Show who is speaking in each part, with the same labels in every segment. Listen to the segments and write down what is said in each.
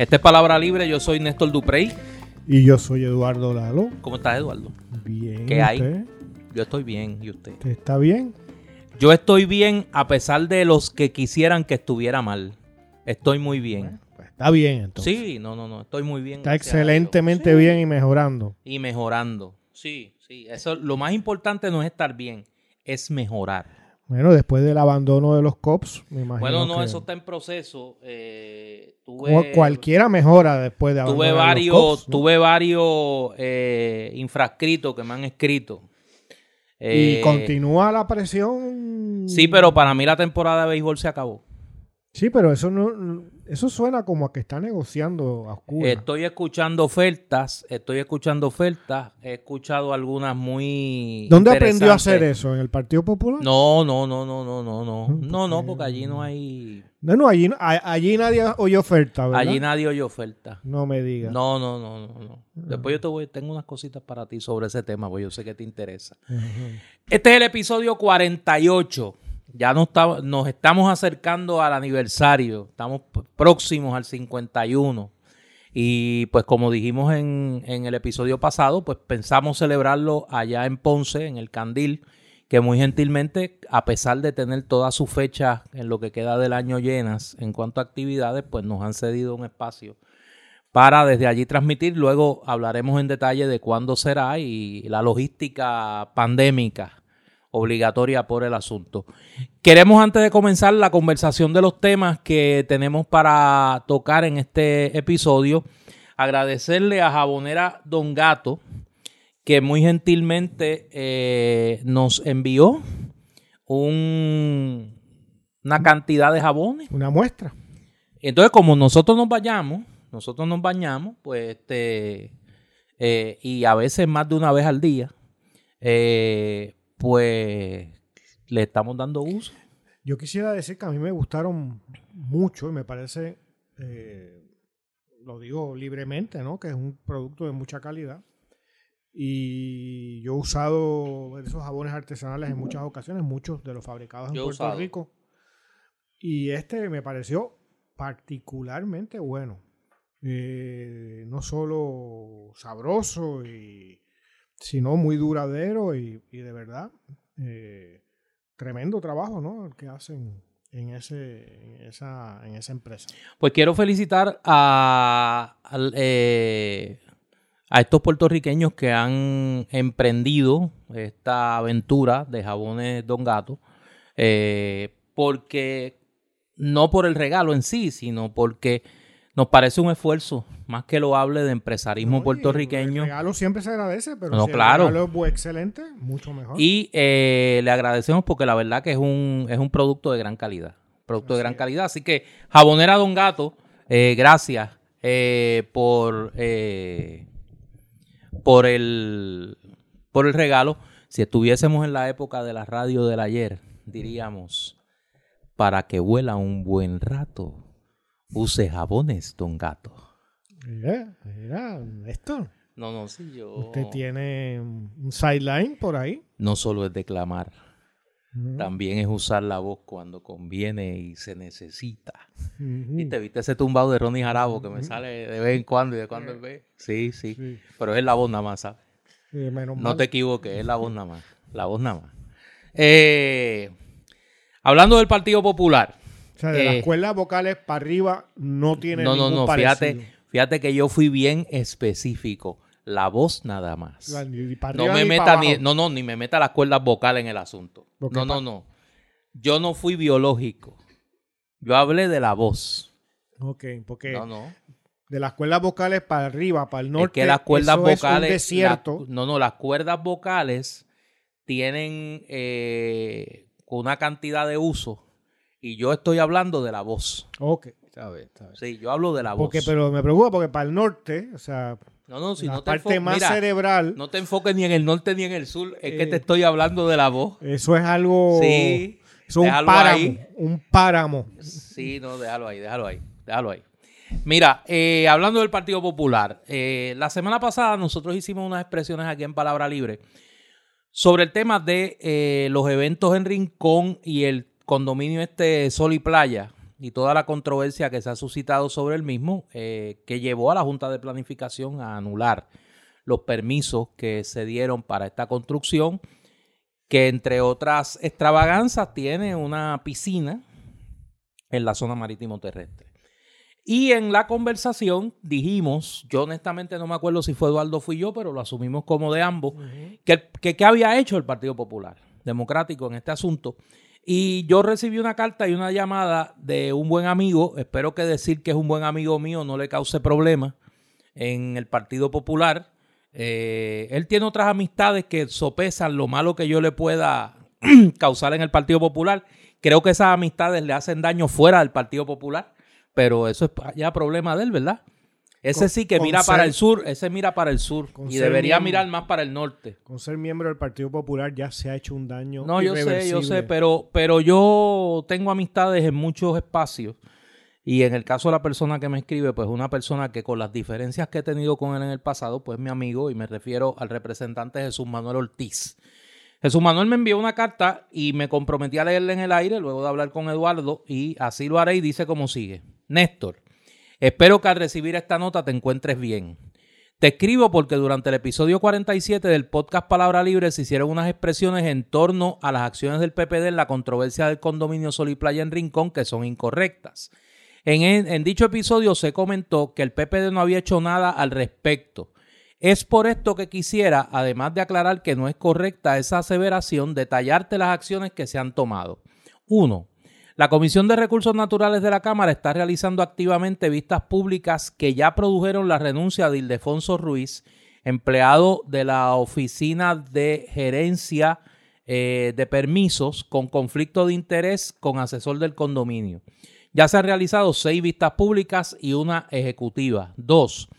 Speaker 1: Esta es Palabra Libre, yo soy Néstor Duprey.
Speaker 2: Y yo soy Eduardo Lalo.
Speaker 1: ¿Cómo estás, Eduardo?
Speaker 2: Bien.
Speaker 1: ¿Qué
Speaker 2: ¿y
Speaker 1: hay?
Speaker 2: usted?
Speaker 1: Yo estoy bien, ¿y usted?
Speaker 2: ¿Usted está bien?
Speaker 1: Yo estoy bien a pesar de los que quisieran que estuviera mal. Estoy muy bien.
Speaker 2: Pues está bien entonces.
Speaker 1: Sí, no, no, no, estoy muy bien.
Speaker 2: Está excelentemente
Speaker 1: Sí.
Speaker 2: bien y mejorando.
Speaker 1: Y mejorando. Sí, sí. Eso, lo más importante no es estar bien, es mejorar.
Speaker 2: Bueno, después del abandono de los cops, me imagino
Speaker 1: Bueno, no,
Speaker 2: que
Speaker 1: eso está en proceso. Eh, tuve,
Speaker 2: cualquiera mejora después de abandonar
Speaker 1: tuve
Speaker 2: los
Speaker 1: varios,
Speaker 2: cops, ¿no?
Speaker 1: tuve varios eh, infrascritos que me han escrito.
Speaker 2: Y
Speaker 1: Eh,
Speaker 2: continúa la presión.
Speaker 1: Sí, pero para mí la temporada de béisbol se acabó.
Speaker 2: Sí, pero eso no, eso suena como a que está negociando a oscuras.
Speaker 1: Estoy escuchando ofertas, estoy escuchando ofertas, he escuchado algunas muy
Speaker 2: ¿Dónde aprendió a hacer eso? ¿En el Partido Popular?
Speaker 1: No, no, no, no, no, no, no. No, no,
Speaker 2: porque-
Speaker 1: allí no hay
Speaker 2: No, no, allí, allí nadie oyó oferta, ¿verdad?
Speaker 1: allí nadie oye oferta.
Speaker 2: No me digas.
Speaker 1: No, no, no, no, no. Después yo te voy, tengo unas cositas para ti sobre ese tema, porque yo sé que te interesa. Este es el episodio 48. Ya nos, está- nos estamos acercando al aniversario. Estamos próximos al 51. Y pues como dijimos en, en el episodio pasado, pues pensamos celebrarlo allá en Ponce, en el Candil, que muy gentilmente, a pesar de tener todas sus fechas en lo que queda del año llenas en cuanto a actividades, pues nos han cedido un espacio para desde allí transmitir. Luego hablaremos en detalle de cuándo será y la logística pandémica obligatoria por el asunto. Queremos antes de comenzar la conversación de los temas que tenemos para tocar en este episodio, agradecerle a Jabonera Don Gato, que muy gentilmente eh, nos envió un- una cantidad de jabones.
Speaker 2: Una muestra.
Speaker 1: Entonces, como nosotros nos bañamos, nosotros nos bañamos, pues, este, eh, y a veces más de una vez al día, eh, pues, le estamos dando uso.
Speaker 2: Yo quisiera decir que a mí me gustaron mucho y me parece, eh, lo digo libremente, ¿no? Que es un producto de mucha calidad. Y yo he usado esos jabones artesanales en muchas ocasiones, muchos de los fabricados en
Speaker 1: Yo
Speaker 2: Puerto
Speaker 1: usado.
Speaker 2: Rico. Y este me pareció particularmente bueno. Eh, no solo sabroso, y, sino muy duradero y, de verdad eh, tremendo trabajo ¿no? el que hacen en, ese, en, esa, en esa empresa.
Speaker 1: Pues quiero felicitar a, eh, a estos puertorriqueños que han emprendido esta aventura de jabones Don Gato, eh, porque no por el regalo en sí, sino porque nos parece un esfuerzo más que loable de empresarismo
Speaker 2: No, y El
Speaker 1: puertorriqueño.
Speaker 2: regalo siempre se agradece, pero
Speaker 1: No,
Speaker 2: si
Speaker 1: claro.
Speaker 2: el regalo es excelente, mucho mejor.
Speaker 1: Y eh, le agradecemos porque la verdad que es un, es un producto de gran calidad. Producto de
Speaker 2: Así
Speaker 1: gran
Speaker 2: es.
Speaker 1: calidad. Así que, Jabonera Don Gato, eh, gracias eh, por, por, el, por el regalo. Si estuviésemos en la época de la radio del ayer, diríamos, para que vuela un buen rato, use jabones Don Gato.
Speaker 2: Mira, mira, esto.
Speaker 1: No, no, sí, yo...
Speaker 2: Usted tiene un sideline por ahí.
Speaker 1: No solo es declamar. También es usar la voz cuando conviene y se necesita.
Speaker 2: Ujú.
Speaker 1: ¿Viste? ¿Viste ese tumbado de Ronnie Jarabo que me sale de vez en cuando y de cuando en vez? Sí, sí.
Speaker 2: Sí.
Speaker 1: Pero es la voz nada más, ¿sabes?
Speaker 2: Eh, menos
Speaker 1: No
Speaker 2: mal.
Speaker 1: te equivoques, es la voz nada más. La voz nada más. Eh, hablando del Partido Popular.
Speaker 2: O sea, de
Speaker 1: eh,
Speaker 2: las cuerdas vocales para arriba no tiene
Speaker 1: No, no,
Speaker 2: ningún
Speaker 1: no.
Speaker 2: parecido.
Speaker 1: Fíjate, fíjate que yo fui bien específico. La voz nada más.
Speaker 2: La- ni para
Speaker 1: No me
Speaker 2: ni
Speaker 1: meta ni, no, no, ni me meta las cuerdas vocales en el asunto.
Speaker 2: Porque
Speaker 1: No, no, no. Yo no fui biológico. Yo hablé de la voz.
Speaker 2: Ok, porque
Speaker 1: No, no.
Speaker 2: de las cuerdas vocales para arriba, para el norte,
Speaker 1: es que las cuerdas
Speaker 2: eso es
Speaker 1: vocales.
Speaker 2: un desierto.
Speaker 1: la- no, no, las cuerdas vocales tienen eh, una cantidad de uso. Y yo estoy hablando de la voz.
Speaker 2: Ok, está bien, está bien.
Speaker 1: Sí, yo hablo de la voz.
Speaker 2: Porque, pero me preocupa porque para el norte, o sea,
Speaker 1: no, no, si
Speaker 2: la
Speaker 1: no te
Speaker 2: parte más
Speaker 1: mira,
Speaker 2: cerebral,
Speaker 1: no te enfoques ni en el norte ni en el sur. Es que
Speaker 2: Eh,
Speaker 1: te estoy hablando de la voz.
Speaker 2: eso es algo,
Speaker 1: Sí.
Speaker 2: eso es un páramo,
Speaker 1: ahí.
Speaker 2: un páramo.
Speaker 1: Sí, no, déjalo ahí, déjalo ahí, déjalo ahí. Mira, eh, hablando del Partido Popular, eh, la semana pasada nosotros hicimos unas expresiones aquí en Palabra Libre sobre el tema de eh, los eventos en Rincón y el condominio este Sol y Playa, y toda la controversia que se ha suscitado sobre el mismo, eh, que llevó a la Junta de Planificación a anular los permisos que se dieron para esta construcción, que entre otras extravaganzas tiene una piscina en la zona marítimo terrestre. Y en la conversación dijimos, yo honestamente no me acuerdo si fue Eduardo o fui yo, pero lo asumimos como de ambos, que, que, había hecho el Partido Popular Democrático en este asunto. Y yo recibí una carta y una llamada de un buen amigo, espero que decir que es un buen amigo mío no le cause problemas en el Partido Popular. Eh, él tiene otras amistades que sopesan lo malo que yo le pueda causar en el Partido Popular. Creo que esas amistades le hacen daño fuera del Partido Popular pero eso es ya problema de él, ¿verdad? Ese sí que mira para el sur, ese mira para el sur y debería mirar más para el norte.
Speaker 2: Con ser miembro del Partido Popular ya se ha hecho un daño.
Speaker 1: No, yo sé, yo sé, pero, pero yo tengo amistades en muchos espacios y en el caso de la persona que me escribe, pues una persona que con las diferencias que he tenido con él en el pasado, pues mi amigo y me refiero al representante Jesús Manuel Ortiz. Jesús Manuel me envió una carta y me comprometí a leerla en el aire luego de hablar con Eduardo y así lo haré y dice como sigue. Néstor, espero que al recibir esta nota te encuentres bien. Te escribo porque durante el episodio 47 del podcast Palabra Libre se hicieron unas expresiones en torno a las acciones del PPD en la controversia del condominio Sol y Playa en Rincón que son incorrectas. En, en, dicho episodio se comentó que el PPD no había hecho nada al respecto. Es por esto que quisiera, además de aclarar que no es correcta esa aseveración, detallarte las acciones que se han tomado. 1. La Comisión de Recursos Naturales de la Cámara está realizando activamente vistas públicas que ya produjeron la renuncia de Ildefonso Ruiz, empleado de la Oficina de Gerencia eh, de Permisos con conflicto de interés con asesor del condominio. Ya se han realizado seis vistas públicas y una ejecutiva. Dos.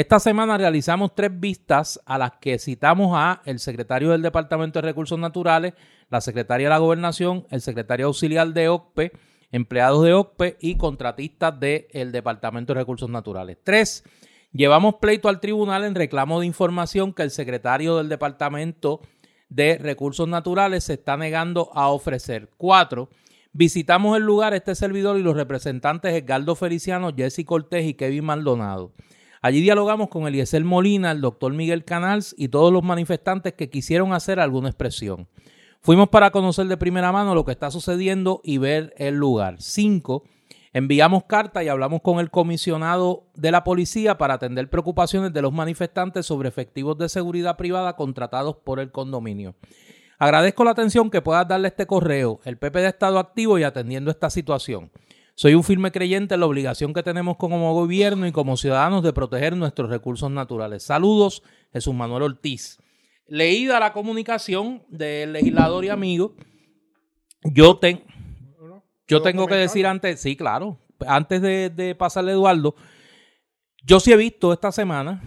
Speaker 1: Esta semana realizamos tres vistas a las que citamos a el secretario del Departamento de Recursos Naturales, la secretaria de la Gobernación, el secretario auxiliar de OCPE, empleados de OCPE y contratistas del Departamento de Recursos Naturales. Tres, llevamos pleito al tribunal en reclamo de información que el secretario del Departamento de Recursos Naturales se está negando a ofrecer. Cuatro, visitamos el lugar este servidor y los representantes Edgardo Feliciano, Jesse Cortés y Kevin Maldonado. Allí dialogamos con Eliezer Molina, el doctor Miguel Canals y todos los manifestantes que quisieron hacer alguna expresión. Fuimos para conocer de primera mano lo que está sucediendo y ver el lugar. Cinco, enviamos carta y hablamos con el comisionado de la policía para atender preocupaciones de los manifestantes sobre efectivos de seguridad privada contratados por el condominio. Agradezco la atención que puedas darle este correo. El PP ha estado activo y atendiendo esta situación. Soy un firme creyente en la obligación que tenemos como gobierno y como ciudadanos de proteger nuestros recursos naturales. Saludos, Jesús Manuel Ortiz leída la comunicación del legislador y amigo, yo, yo tengo que decir antes, sí, claro, antes de, pasarle a Eduardo, yo sí he visto esta semana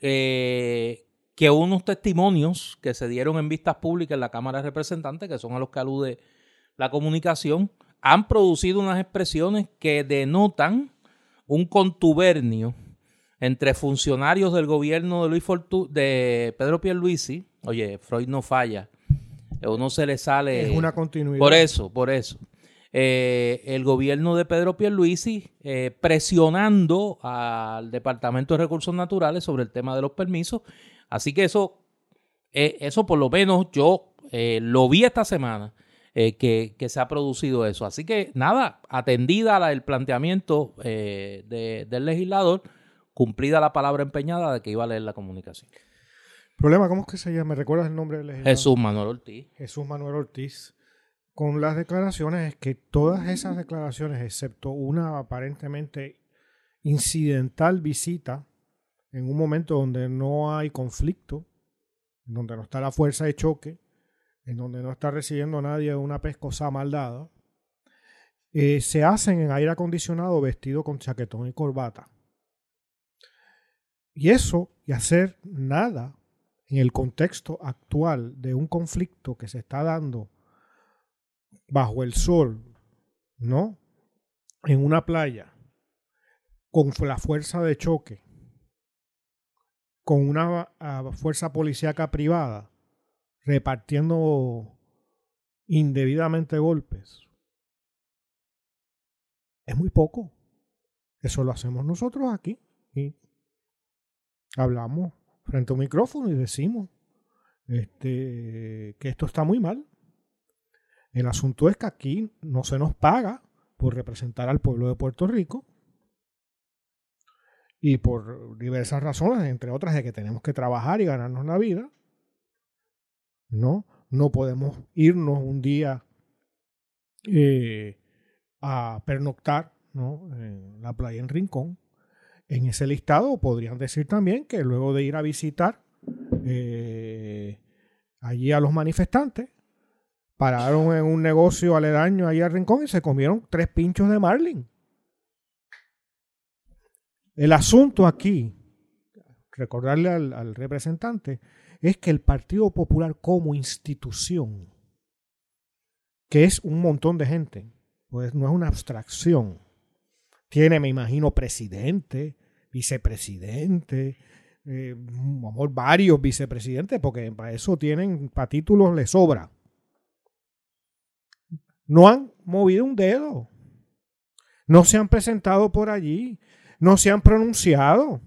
Speaker 1: eh, que unos testimonios que se dieron en vistas públicas en la Cámara de Representantes, que son a los que alude la comunicación, han producido unas expresiones que denotan un contubernio entre funcionarios del gobierno de Luis Fortu de Pedro Pierluisi, oye, Freud no falla, uno se le sale...
Speaker 2: Es una continuidad.
Speaker 1: Por eso, por eso. Eh, el gobierno de Pedro Pierluisi eh, presionando al Departamento de Recursos Naturales sobre el tema de los permisos. Así que eso, eh, eso por lo menos yo lo vi esta semana. Que, se ha producido eso. Así que nada, atendida el planteamiento del legislador, cumplida la palabra empeñada de que iba a leer la comunicación.
Speaker 2: Problema, ¿cómo es que se llama? ¿Me recuerdas el nombre del legislador?
Speaker 1: Jesús Manuel Ortiz.
Speaker 2: Jesús Manuel Ortiz. Con las declaraciones es que todas esas declaraciones, excepto una aparentemente incidental visita en un momento donde no hay conflicto, donde no está la fuerza de choque, en donde no está recibiendo nadie una pescosa maldada, eh, se hacen en aire acondicionado vestido con chaquetón y corbata. Y eso, y hacer nada en el contexto actual de un conflicto que se está dando bajo el sol, ¿no? En una playa, con la fuerza de choque, con una ah, fuerza policíaca privada, repartiendo indebidamente golpes. es muy poco. Eso lo hacemos nosotros aquí. Y hablamos frente a un micrófono y decimos este, que esto está muy mal. El asunto es que aquí no se nos paga por representar al pueblo de Puerto Rico y por diversas razones, entre otras de que tenemos que trabajar y ganarnos la vida. No, no podemos irnos un día eh, a pernoctar ¿no? en la playa en Rincón. En ese listado podrían decir también que luego de ir a visitar eh, allí a los manifestantes, pararon en un negocio aledaño allí a Rincón y se comieron tres pinchos de marlin. El asunto aquí, recordarle al, al representante, es que el Partido Popular como institución, que es un montón de gente, pues no es una abstracción. Tiene, me imagino, presidente, vicepresidente, eh, amor, varios vicepresidentes, porque para eso tienen, para títulos les sobra. No han movido un dedo. No se han presentado por allí. No se han pronunciado.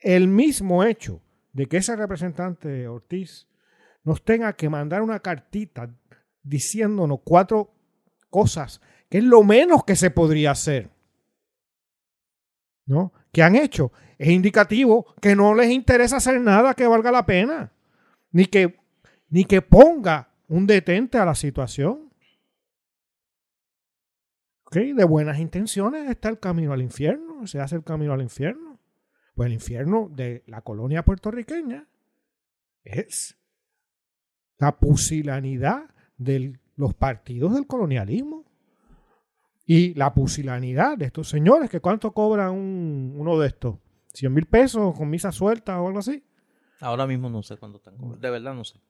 Speaker 2: El mismo hecho de que ese representante Ortiz nos tenga que mandar una cartita diciéndonos cuatro cosas que es lo menos que se podría hacer. ¿No? ¿Qué han hecho? Es indicativo que no les interesa hacer nada que valga la pena, ni que, ni que ponga un detente a la situación. De buenas intenciones está el camino al infierno, se hace el camino al infierno. Pues el infierno de la colonia puertorriqueña es la pusilanidad de los partidos del colonialismo. Y la pusilanidad de estos señores, que cuánto cobra uno de estos, 100 mil pesos con misa suelta o algo así.
Speaker 1: Ahora mismo no sé cuánto están cobrando, de verdad no sé.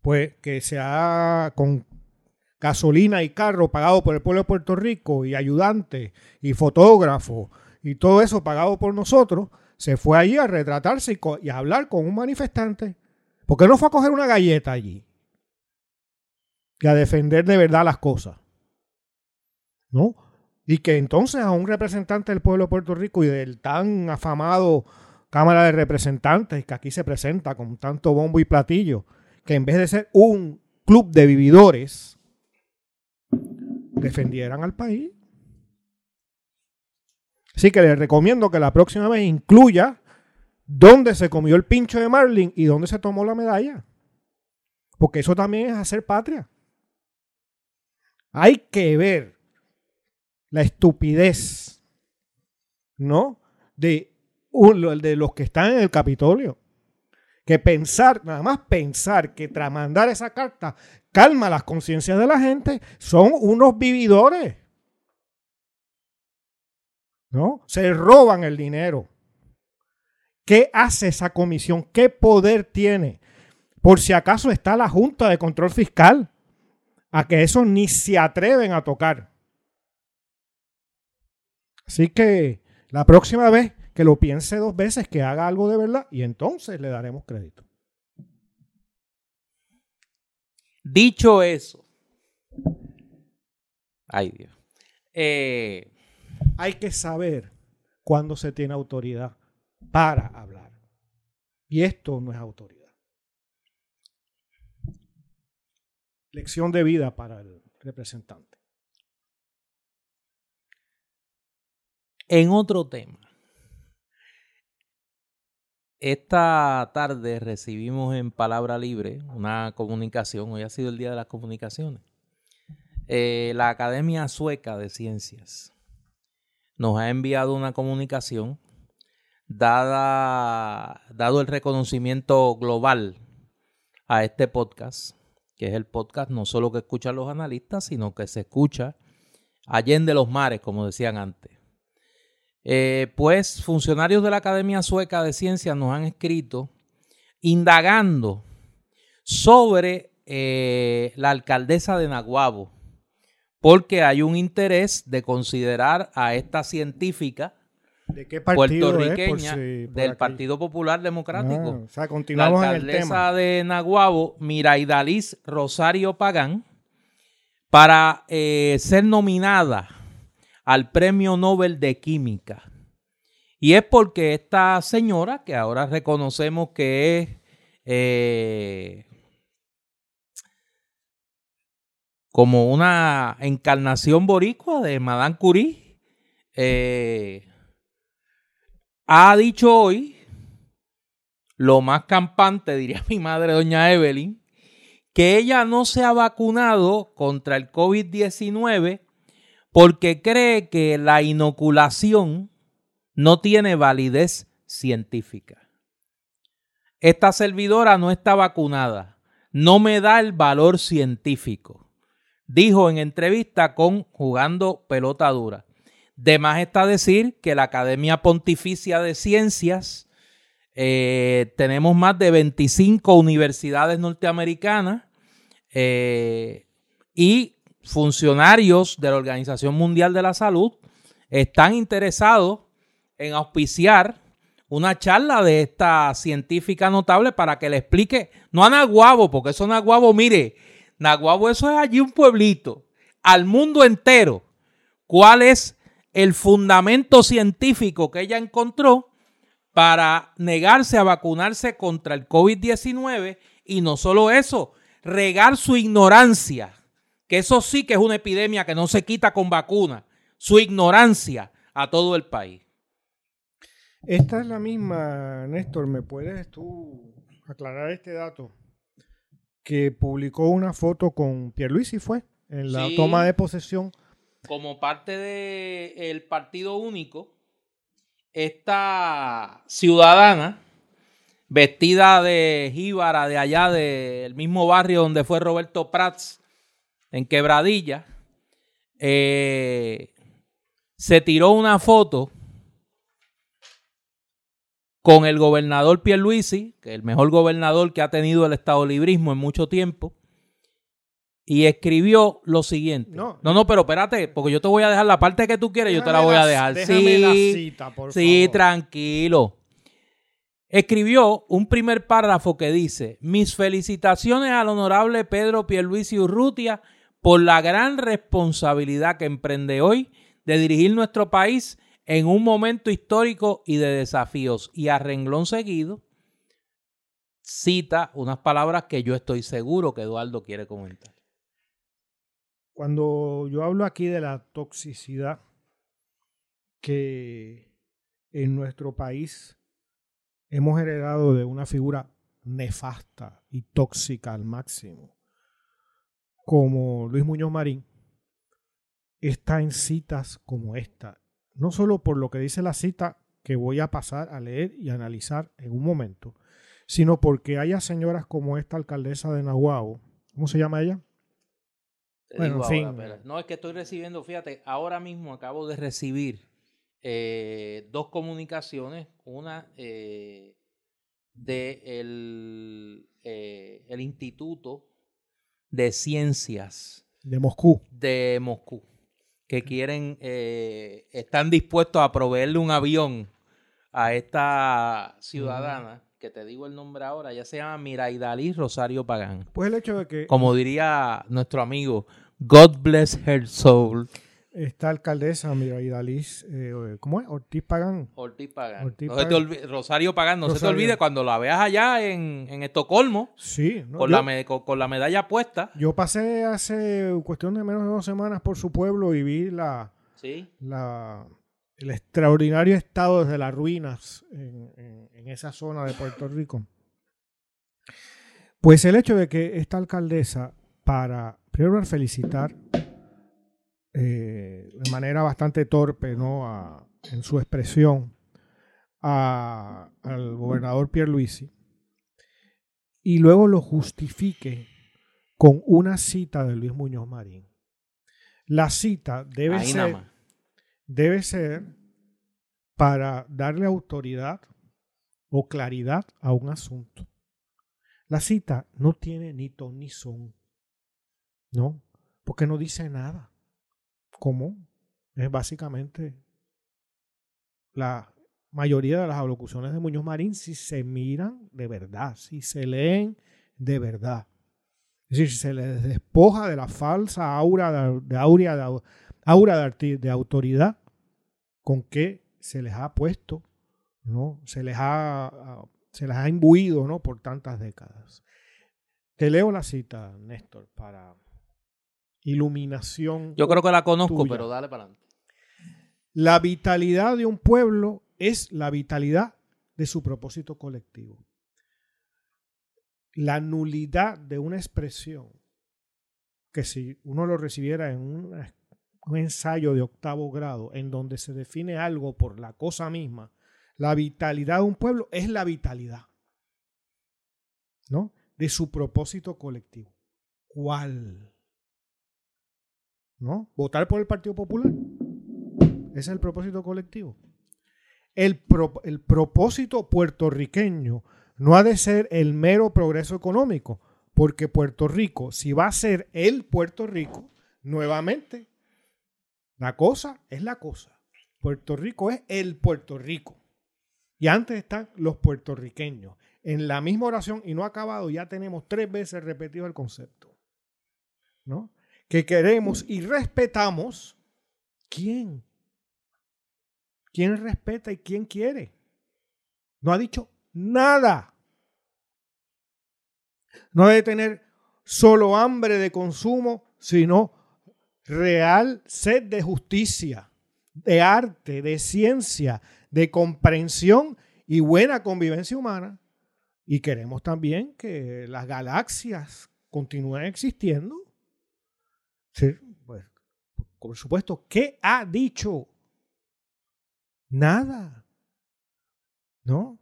Speaker 2: Pues que sea con gasolina y carro pagado por el pueblo de Puerto Rico y ayudante y fotógrafo y todo eso pagado por nosotros, se fue allí a retratarse y, a hablar con un manifestante. porque no fue a coger una galleta allí? Y a defender de verdad las cosas. ¿No? Y que entonces a un representante del pueblo de Puerto Rico y del tan afamado Cámara de Representantes, que aquí se presenta con tanto bombo y platillo, que en vez de ser un club de vividores, defendieran al país. Así que les recomiendo que la próxima vez incluya dónde se comió el pincho de Marlin y dónde se tomó la medalla. Porque eso también es hacer patria. Hay que ver la estupidez, ¿no? De, de los que están en el Capitolio. Que pensar, nada más pensar que tras mandar esa carta calma las conciencias de la gente, son unos vividores. ¿No? Se roban el dinero. ¿Qué hace esa comisión? ¿Qué poder tiene? Por si acaso está la Junta de Control Fiscal, a que eso ni se atreven a tocar. Así que la próxima vez que lo piense dos veces, que haga algo de verdad y entonces le daremos crédito.
Speaker 1: Dicho eso, ay Dios, eh,
Speaker 2: hay que saber cuándo se tiene autoridad para hablar. Y esto no es autoridad. Lección de vida para el representante.
Speaker 1: En otro tema, esta tarde recibimos en Palabra Libre una comunicación, hoy ha sido el Día de las Comunicaciones, eh, la Academia Sueca de Ciencias nos ha enviado una comunicación dado el reconocimiento global a este podcast, que es el podcast no solo que escuchan los analistas, sino que se escucha allende los mares, como decían antes. Eh, pues funcionarios de la Academia Sueca de Ciencias nos han escrito indagando sobre eh, la alcaldesa de Naguabo, porque hay un interés de considerar a esta científica puertorriqueña del Partido Popular Democrático.
Speaker 2: Ah, la
Speaker 1: alcaldesa de Naguabo, Miraidaliz Rosario Pagán, para eh, ser nominada al Premio Nobel de Química. Y es porque esta señora, que ahora reconocemos que es eh, como una encarnación boricua de Madame Curie, eh, ha dicho hoy lo más campante, diría mi madre, doña Evelyn, que ella no se ha vacunado contra el COVID-19 porque cree que la inoculación no tiene validez científica. Esta servidora no está vacunada, no me da el valor científico, dijo en entrevista con Jugando Pelota Dura. De más está decir que la Academia Pontificia de Ciencias, eh, tenemos más de 25 universidades norteamericanas eh, y funcionarios de la Organización Mundial de la Salud están interesados en auspiciar una charla de esta científica notable para que le explique, no a Naguabo, porque eso Naguabo, mire, Naguabo eso es allí un pueblito, al mundo entero, cuál es el fundamento científico que ella encontró para negarse a vacunarse contra el COVID-19 y no solo eso, regar su ignorancia que eso sí que es una epidemia que no se quita con vacuna, su ignorancia a todo el país.
Speaker 2: Esta es la misma, Néstor, ¿me puedes tú aclarar este dato? Que publicó una foto con Pierluisi, fue, en la toma de posesión.
Speaker 1: Como parte del Partido Único, esta ciudadana, vestida de jíbara de allá del mismo barrio donde fue Roberto Prats, en Quebradilla, eh, se tiró una foto con el gobernador Pierluisi, que es el mejor gobernador que ha tenido el estado librismo en mucho tiempo, y escribió lo siguiente. No, no, pero espérate, porque yo te voy a dejar la parte que tú quieres, yo te la voy a dejar. Sí, la cita, por sí, tranquilo. Escribió un primer párrafo que dice: Mis felicitaciones al honorable Pedro Pierluisi Urrutia por la gran responsabilidad que emprende hoy de dirigir nuestro país en un momento histórico y de desafíos. Y a renglón seguido cita unas palabras que yo estoy seguro que Eduardo quiere comentar.
Speaker 2: Cuando yo hablo aquí de la toxicidad que en nuestro país hemos heredado de una figura nefasta y tóxica al máximo, como Luis Muñoz Marín está en citas como esta. No solo por lo que dice la cita que voy a pasar a leer y analizar en un momento, sino porque haya señoras como esta alcaldesa de Nahuatl, ¿cómo se llama ella?
Speaker 1: bueno, en fin. no, es que estoy recibiendo, fíjate, ahora mismo acabo de recibir eh, dos comunicaciones, una eh, de el, eh, el Instituto de Ciencias.
Speaker 2: De Moscú.
Speaker 1: De Moscú. Que quieren, eh, están dispuestos a proveerle un avión a esta ciudadana, que te digo el nombre ahora, ya se llama Miraidalí Rosario Pagán.
Speaker 2: Pues el hecho de que...
Speaker 1: Como diría nuestro amigo, God bless her soul
Speaker 2: esta alcaldesa, mira, Idaliz, eh, ¿cómo es? Ortiz Pagán.
Speaker 1: Ortiz Pagán. Rosario Pagán, no se te olvide cuando la veas allá en, Estocolmo. Sí. con, la con, la medalla puesta.
Speaker 2: Yo pasé hace cuestión de menos de dos semanas por su pueblo y vi la, ¿Sí? la el extraordinario estado desde las ruinas en, en esa zona de Puerto Rico. Pues el hecho de que esta alcaldesa, para primero felicitar eh, de manera bastante torpe ¿no? en su expresión al gobernador Pierluisi y luego lo justifique con una cita de Luis Muñoz Marín. La cita debe ser, debe ser para darle autoridad o claridad a un asunto. La cita no tiene ni ton ni son, ¿no? Porque no dice nada común. Es básicamente la mayoría de las alocuciones de Muñoz Marín si se miran de verdad, si se leen de verdad. Es decir, si se les despoja de la falsa aura de, de aura de, autoridad con que se les ha puesto, ¿no? Se les ha, se les ha imbuido, ¿no? Por tantas décadas. Te leo la cita, Néstor, para iluminación.
Speaker 1: Yo creo que la conozco, pero dale para adelante.
Speaker 2: La vitalidad de un pueblo es la vitalidad de su propósito colectivo. La nulidad de una expresión que si uno lo recibiera en un, ensayo de octavo grado, en donde se define algo por la cosa misma, la vitalidad de un pueblo es la vitalidad, ¿no? De su propósito colectivo. ¿Cuál? ¿No? Votar por el Partido Popular. Ese es el propósito colectivo. El, el propósito puertorriqueño no ha de ser el mero progreso económico, porque Puerto Rico, si va a ser el Puerto Rico, nuevamente, la cosa es la cosa. Puerto Rico es el Puerto Rico. Y antes están los puertorriqueños. En la misma oración, y no acabado, ya tenemos tres veces repetido el concepto. ¿No? Que queremos y respetamos. ¿Quién? ¿Quién respeta y quién quiere? No ha dicho nada. No debe tener solo hambre de consumo, sino real sed de justicia, de arte, de ciencia, de comprensión y buena convivencia humana. Y queremos también que las galaxias continúen existiendo. Pues, por supuesto, ¿qué ha dicho? Nada. ¿No?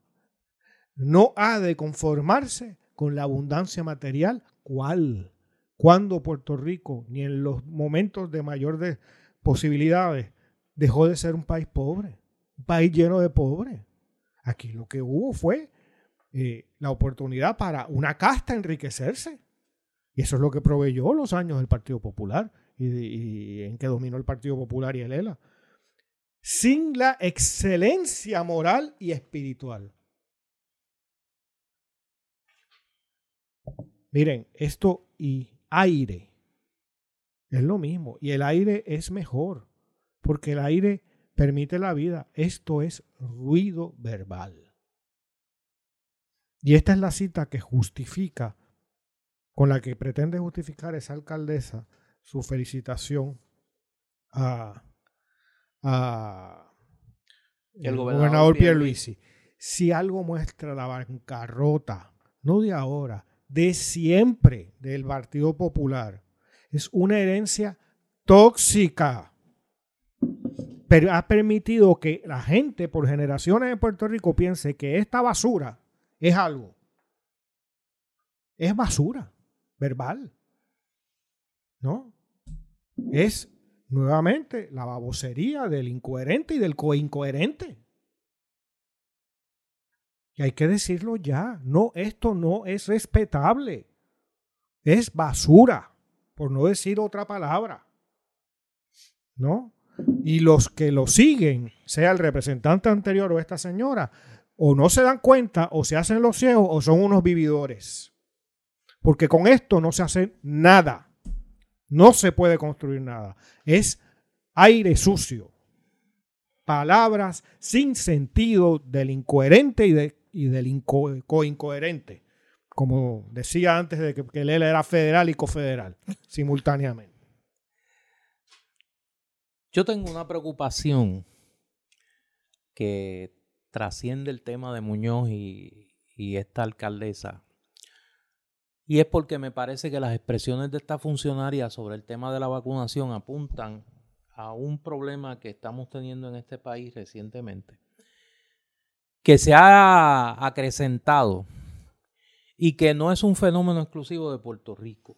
Speaker 2: No ha de conformarse con la abundancia material, ¿cuál? Cuando Puerto Rico, ni en los momentos de mayor de posibilidades, dejó de ser un país pobre, un país lleno de pobres. Aquí lo que hubo fue eh, la oportunidad para una casta enriquecerse. Y eso es lo que proveyó los años del Partido Popular y, en que dominó el Partido Popular y el ELA. Sin la excelencia moral y espiritual. Miren, esto y aire es lo mismo. Y el aire es mejor, porque el aire permite la vida. Esto es ruido verbal. Y esta es la cita que justifica, con la que pretende justificar esa alcaldesa su felicitación a, el gobernador, Pierluisi. Si algo muestra la bancarrota, no de ahora, de siempre del Partido Popular. Es una herencia tóxica. Pero ha permitido que la gente por generaciones en Puerto Rico piense que esta basura es algo. Es basura verbal. ¿No? Es nuevamente la babosería del incoherente y del coincoherente. Y hay que decirlo ya. No, esto no es respetable. Es basura, por no decir otra palabra. ¿No? Y los que lo siguen, sea el representante anterior o esta señora, o no se dan cuenta, o se hacen los ciegos, o son unos vividores. Porque con esto no se hace nada. No se puede construir nada. Es aire sucio. Palabras sin sentido del incoherente y de y del incoherente, como decía antes de que, que era federal y cofederal, simultáneamente.
Speaker 1: Yo tengo una preocupación que trasciende el tema de Muñoz y esta alcaldesa. Y es porque me parece que las expresiones de esta funcionaria sobre el tema de la vacunación apuntan a un problema que estamos teniendo en este país recientemente que se ha acrecentado y que no es un fenómeno exclusivo de Puerto Rico.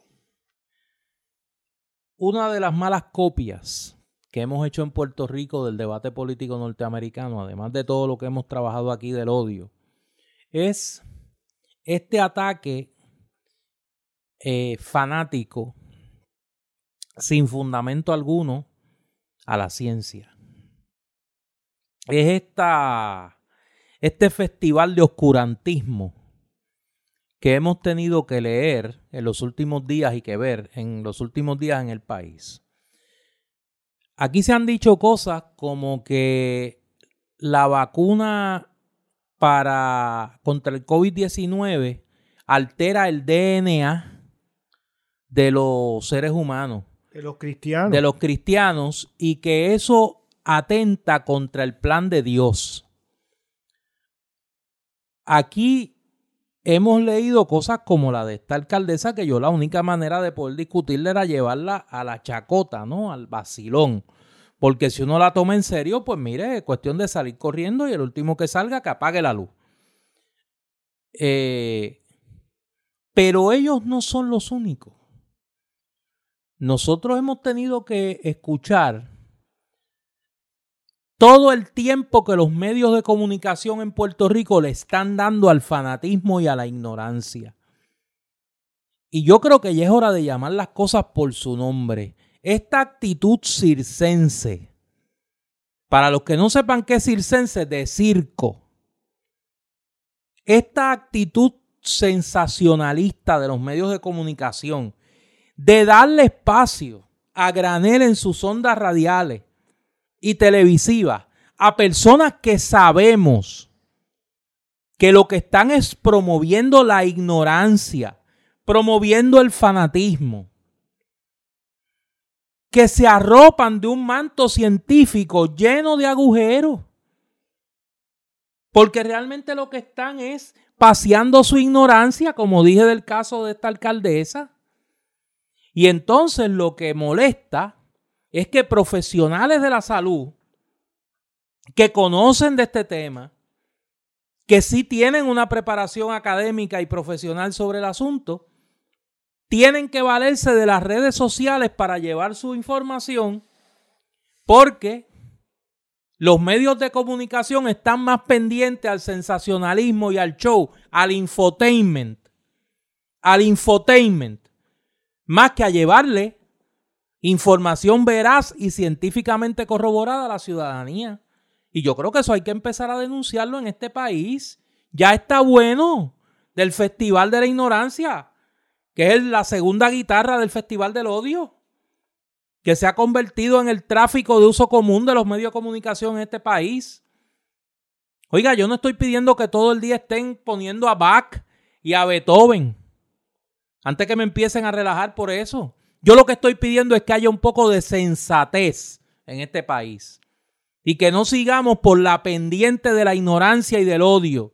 Speaker 1: Una de las malas copias que hemos hecho en Puerto Rico del debate político norteamericano, además de todo lo que hemos trabajado aquí del odio, es este ataque eh, fanático, sin fundamento alguno, a la ciencia. Es esta este festival de oscurantismo que hemos tenido que leer en los últimos días y que ver en los últimos días en el país aquí se han dicho cosas como que la vacuna para contra el COVID-19 altera el DNA de los seres humanos.
Speaker 2: De los cristianos.
Speaker 1: De los cristianos y que eso atenta contra el plan de Dios. Aquí hemos leído cosas como la de esta alcaldesa que yo la única manera de poder discutirle era llevarla a la chacota, ¿no? Al vacilón. Porque si uno la toma en serio, pues mire, es cuestión de salir corriendo y el último que salga que apague la luz. Eh, pero ellos no son los únicos. Nosotros hemos tenido que escuchar todo el tiempo que los medios de comunicación en Puerto Rico le están dando al fanatismo y a la ignorancia. Y yo creo que ya es hora de llamar las cosas por su nombre esta actitud circense, para los que no sepan qué es circense, de circo, esta actitud sensacionalista de los medios de comunicación, de darle espacio a granel en sus ondas radiales y televisivas a personas que sabemos que lo que están es promoviendo la ignorancia, promoviendo el fanatismo, que se arropan de un manto científico lleno de agujeros. Porque realmente lo que están es paseando su ignorancia, como dije del caso de esta alcaldesa. Y entonces lo que molesta es que profesionales de la salud que conocen de este tema, que sí tienen una preparación académica y profesional sobre el asunto, tienen que valerse de las redes sociales para llevar su información porque los medios de comunicación están más pendientes al sensacionalismo y al show, al infotainment, al infotainment, más que a llevarle información veraz y científicamente corroborada a la ciudadanía. Y yo creo que eso hay que empezar a denunciarlo en este país. Ya está bueno del Festival de la Ignorancia que es la segunda guitarra del Festival del Odio, que se ha convertido en el tráfico de uso común de los medios de comunicación en este país. Oiga, yo no estoy pidiendo que todo el día estén poniendo a Bach y a Beethoven, antes que me empiecen a relajar por eso. Yo lo que estoy pidiendo es que haya un poco de sensatez en este país y que no sigamos por la pendiente de la ignorancia y del odio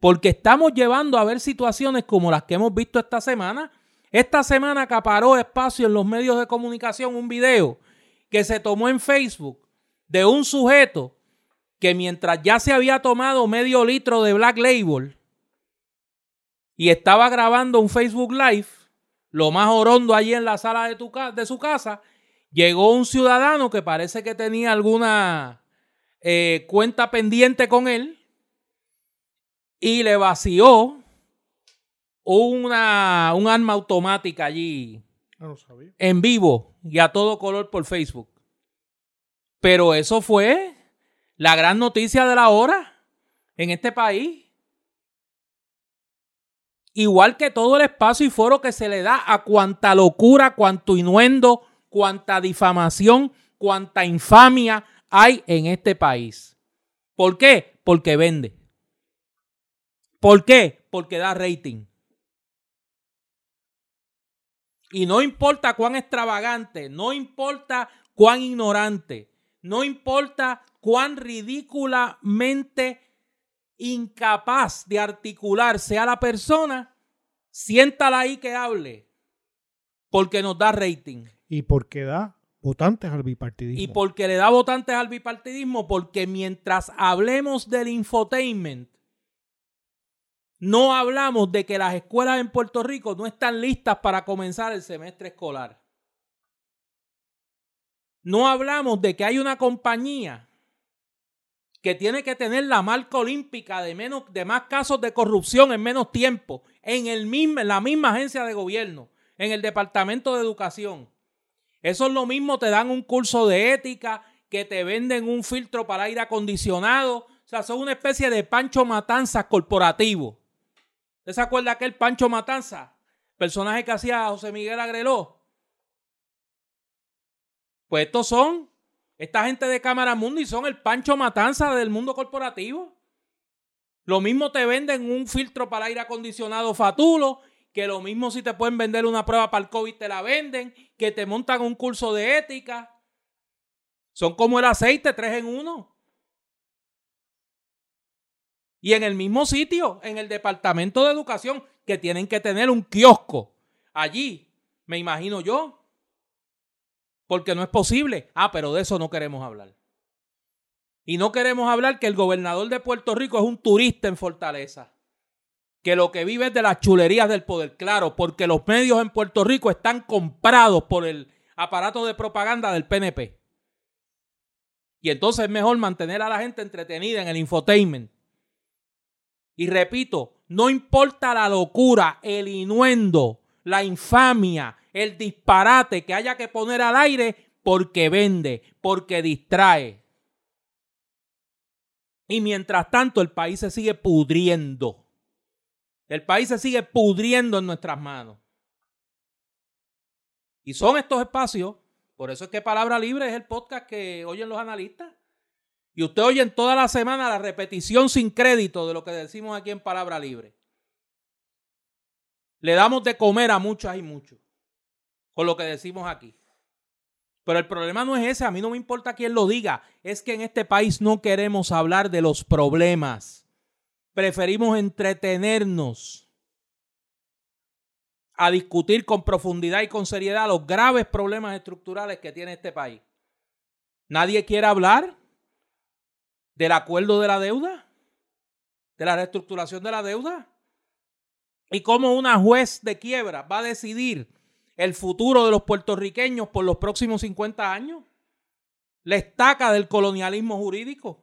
Speaker 1: porque estamos llevando a ver situaciones como las que hemos visto esta semana. Esta semana acaparó espacio en los medios de comunicación un video que se tomó en Facebook de un sujeto que mientras ya se había tomado medio litro de Black Label y estaba grabando un Facebook Live, lo más orondo allí en la sala de, tu, de su casa, llegó un ciudadano que parece que tenía alguna eh, cuenta pendiente con él y le vació una, un arma automática allí
Speaker 2: ah,
Speaker 1: en vivo y a todo color por Facebook. Pero eso fue la gran noticia de la hora en este país. Igual que todo el espacio y foro que se le da a cuanta locura, cuanto inuendo, cuanta difamación, cuanta infamia hay en este país. ¿Por qué? Porque vende. ¿Por qué? Porque da rating. Y no importa cuán extravagante, no importa cuán ignorante, no importa cuán ridículamente incapaz de articular sea la persona, siéntala ahí que hable, porque nos da rating.
Speaker 2: Y porque da votantes al bipartidismo.
Speaker 1: Y porque le da votantes al bipartidismo, porque mientras hablemos del infotainment, no hablamos de que las escuelas en Puerto Rico no están listas para comenzar el semestre escolar. No hablamos de que hay una compañía que tiene que tener la marca olímpica de, menos, de más casos de corrupción en menos tiempo en, el mismo, en la misma agencia de gobierno, en el Departamento de Educación. Eso es lo mismo, te dan un curso de ética, que te venden un filtro para aire acondicionado. O sea, son una especie de pancho matanzas corporativo. ¿Usted se acuerda aquel Pancho Matanza? Personaje que hacía José Miguel Agreló. Pues estos son, esta gente de Cámara Mundo y son el Pancho Matanza del mundo corporativo. Lo mismo te venden un filtro para aire acondicionado Fatulo, que lo mismo si te pueden vender una prueba para el COVID te la venden, que te montan un curso de ética. Son como el aceite, tres en uno. Y en el mismo sitio, en el Departamento de Educación, que tienen que tener un kiosco allí, me imagino yo. Porque no es posible. Ah, pero de eso no queremos hablar. Y no queremos hablar que el gobernador de Puerto Rico es un turista en Fortaleza. Que lo que vive es de las chulerías del poder. Claro, porque los medios en Puerto Rico están comprados por el aparato de propaganda del PNP. Y entonces es mejor mantener a la gente entretenida en el infotainment. Y repito, no importa la locura, el inuendo, la infamia, el disparate que haya que poner al aire porque vende, porque distrae. Y mientras tanto el país se sigue pudriendo. El país se sigue pudriendo en nuestras manos. Y son estos espacios, por eso es que Palabra Libre es el podcast que oyen los analistas. Y usted oye en toda la semana la repetición sin crédito de lo que decimos aquí en Palabra Libre. Le damos de comer a muchas y muchos con lo que decimos aquí. Pero el problema no es ese, a mí no me importa quién lo diga, es que en este país no queremos hablar de los problemas. Preferimos entretenernos a discutir con profundidad y con seriedad los graves problemas estructurales que tiene este país. Nadie quiere hablar del acuerdo de la deuda, de la reestructuración de la deuda. Y cómo una juez de quiebra va a decidir el futuro de los puertorriqueños por los próximos 50 años. La estaca del colonialismo jurídico.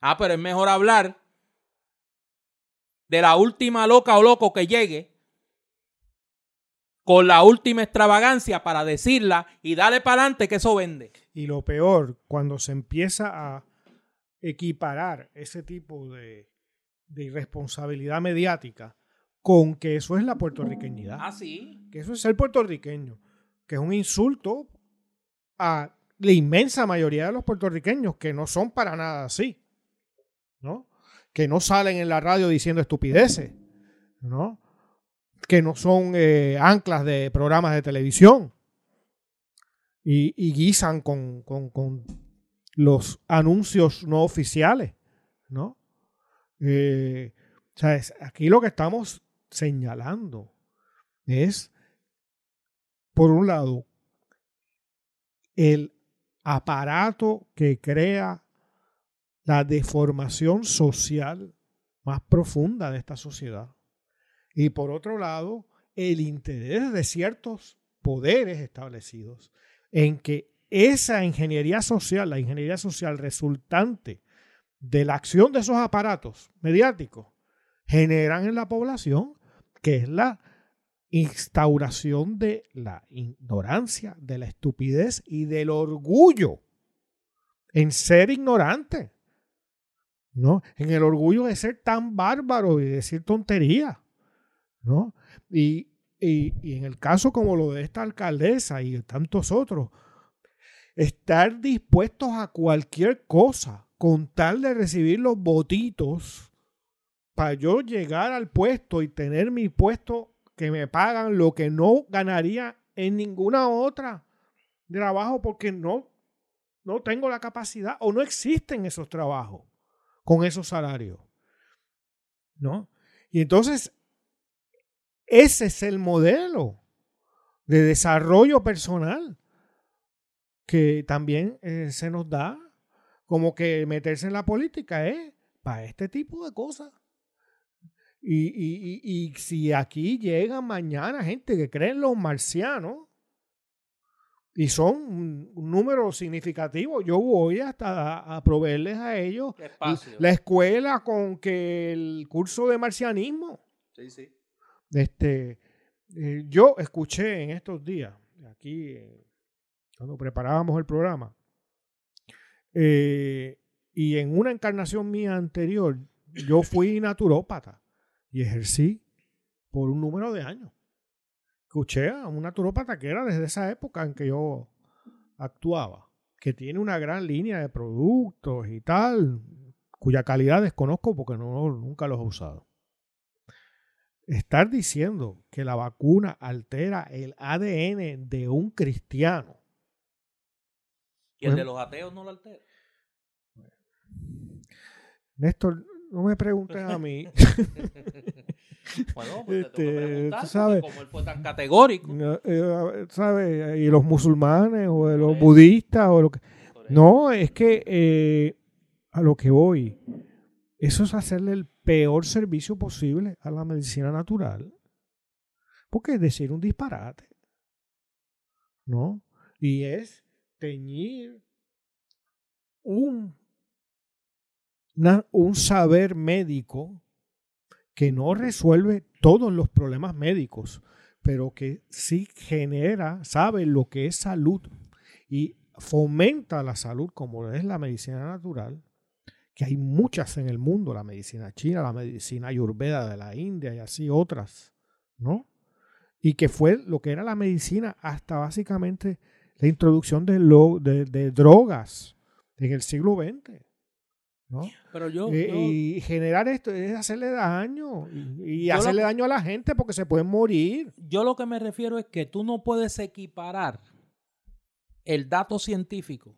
Speaker 1: Ah, pero es mejor hablar de la última loca o loco que llegue con la última extravagancia para decirla y darle para adelante que eso vende.
Speaker 2: Y lo peor, cuando se empieza a equiparar ese tipo de, de irresponsabilidad mediática con que eso es la puertorriqueñidad.
Speaker 1: Ah, sí.
Speaker 2: Que eso es ser puertorriqueño. Que es un insulto a la inmensa mayoría de los puertorriqueños que no son para nada así. ¿No? Que no salen en la radio diciendo estupideces. ¿No? Que no son eh, anclas de programas de televisión. Y, guisan con, con, los anuncios no oficiales. ¿No? Eh, o sea, aquí lo que estamos señalando es, por un lado, el aparato que crea la deformación social más profunda de esta sociedad. Y por otro lado, el interés de ciertos poderes establecidos en que esa ingeniería social, la ingeniería social resultante de la acción de esos aparatos mediáticos, generan en la población que es la instauración de la ignorancia, de la estupidez y del orgullo en ser ignorante. ¿No? En el orgullo de ser tan bárbaro y decir tontería. ¿No? Y, y en el caso como lo de esta alcaldesa y tantos otros, estar dispuestos a cualquier cosa con tal de recibir los votitos para yo llegar al puesto y tener mi puesto que me pagan lo que no ganaría en ninguna otra trabajo porque no, no tengo la capacidad o no existen esos trabajos con esos salarios. ¿No? Y entonces, ese es el modelo de desarrollo personal que también eh, se nos da como que meterse en la política es para este tipo de cosas. Y, si aquí llega mañana gente que cree en los marcianos y son un, número significativo, yo voy hasta a, proveerles a ellos la escuela con que el curso de marcianismo.
Speaker 1: Sí, sí.
Speaker 2: Este, eh, yo escuché en estos días, aquí, eh, cuando preparábamos el programa, eh, y en una encarnación mía anterior, yo fui naturópata y ejercí por un número de años. Escuché a una naturópata que era desde esa época en que yo actuaba, que tiene una gran línea de productos y tal, cuya calidad desconozco porque no, nunca los he usado. Estar diciendo que la vacuna altera el ADN de un cristiano.
Speaker 1: ¿Y el de los ateos no lo altera?
Speaker 2: Néstor, no me preguntes a mí.
Speaker 1: bueno, pues te este, sabes, como él fue tan categórico.
Speaker 2: Eh, ¿Sabes? Y los musulmanes o los budistas o lo que... No, es que eh, a lo que voy, eso es hacerle el peor servicio posible a la medicina natural. Porque es decir un disparate. ¿No? Y es teñir un un saber médico que no resuelve todos los problemas médicos, pero que sí genera, sabe lo que es salud y fomenta la salud como es la medicina natural, que hay muchas en el mundo, la medicina china, la medicina ayurveda de la India y así otras, ¿no? Y que fue lo que era la medicina hasta básicamente la introducción de, de drogas en el siglo XX. ¿No?
Speaker 1: Pero yo,
Speaker 2: y, generar esto es hacerle daño y, hacerle daño a la gente porque se pueden morir.
Speaker 1: Yo lo que me refiero es que tú no puedes equiparar el dato científico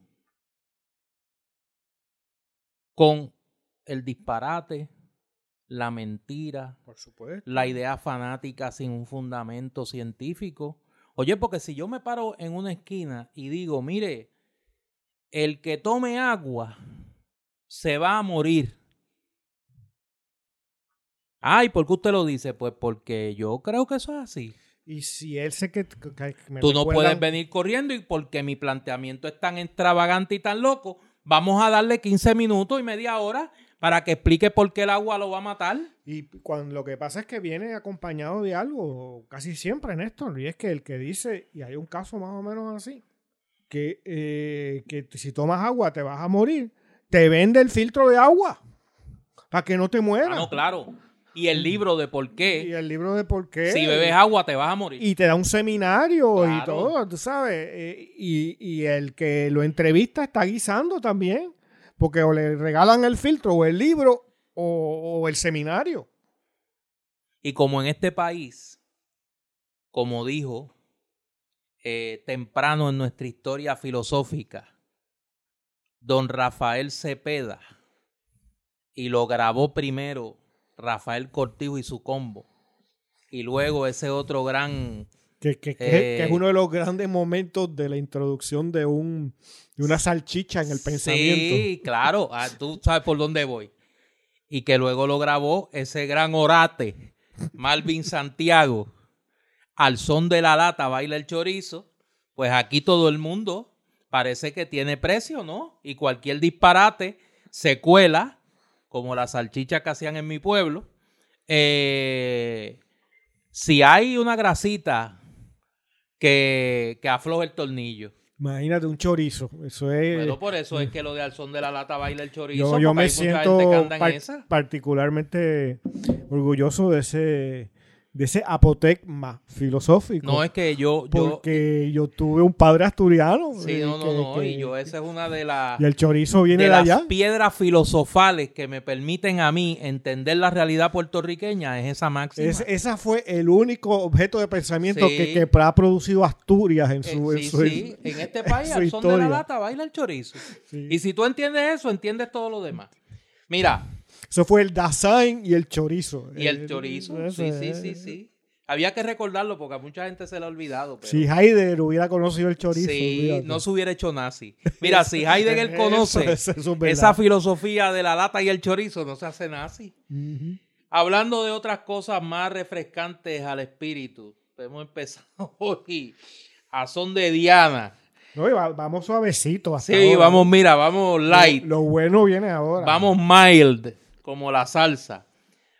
Speaker 1: con el disparate, la mentira,
Speaker 2: Por supuesto.
Speaker 1: la idea fanática sin un fundamento científico. Oye, porque si yo me paro en una esquina y digo, mire, el que tome agua se va a morir. Ay, ¿por qué usted lo dice? Pues porque yo creo que eso es así.
Speaker 2: Y si él se que,
Speaker 1: Tú no puedes venir corriendo y porque mi planteamiento es tan extravagante y tan loco, vamos a darle 15 minutos y media hora para que explique por qué el agua lo va a matar.
Speaker 2: Y cuando lo que pasa es que viene acompañado de algo, casi siempre, Néstor, y es que el que dice, y hay un caso más o menos así, que, eh, que si tomas agua te vas a morir, te vende el filtro de agua para que no te mueras. Ah,
Speaker 1: no, claro. Y el libro de por qué.
Speaker 2: Y el libro de por qué.
Speaker 1: Si bebes agua te vas a morir.
Speaker 2: Y te da un seminario y todo, tú sabes. Eh, y, el que lo entrevista está guisando también. Porque o le regalan el filtro o el libro o, el seminario.
Speaker 1: Y como en este país, como dijo eh, temprano en nuestra historia filosófica, don Rafael Cepeda y lo grabó primero Rafael Cortijo y su combo. Y luego ese otro gran...
Speaker 2: Que, que, que, es uno de los grandes momentos de la introducción de, un, de una salchicha en el pensamiento.
Speaker 1: Sí, claro, ah, tú sabes por dónde voy. Y que luego lo grabó ese gran orate, Malvin Santiago, al son de la lata baila el chorizo. Pues aquí todo el mundo parece que tiene precio, ¿no? Y cualquier disparate se cuela, como la salchicha que hacían en mi pueblo. Eh, si hay una grasita que, que afloja el tornillo.
Speaker 2: Imagínate un chorizo. Eso es.
Speaker 1: Bueno, por eso es que lo de al son de la lata baila el chorizo.
Speaker 2: Yo, me siento particularmente orgulloso de ese de ese apotecma filosófico.
Speaker 1: No, es que yo...
Speaker 2: Porque yo, tuve un padre asturiano.
Speaker 1: Sí, eh, no, no, no, y yo esa es una de las...
Speaker 2: Y el chorizo viene de, las
Speaker 1: piedras filosofales que me permiten a mí entender la realidad puertorriqueña, es esa máxima. Es,
Speaker 2: esa fue el único objeto de pensamiento que, ha producido Asturias en su...
Speaker 1: Eh, sí, sí, en este país, al son de la lata, baila el chorizo. Y si tú entiendes eso, entiendes todo lo demás. Mira,
Speaker 2: eso fue el Dasein y el chorizo.
Speaker 1: Y el chorizo, sí, sí, sí, sí. Había que recordarlo porque a mucha gente se le ha olvidado.
Speaker 2: Si Heidegger hubiera conocido el chorizo.
Speaker 1: Sí, no se hubiera hecho nazi. Mira, si Heidegger conoce esa filosofía de la lata y el chorizo, no se hace nazi. Hablando de otras cosas más refrescantes al espíritu, hemos empezado hoy a son de Diana.
Speaker 2: No, vamos suavecito.
Speaker 1: sí, vamos, mira, vamos light.
Speaker 2: lo, bueno viene ahora.
Speaker 1: Vamos mild como la salsa.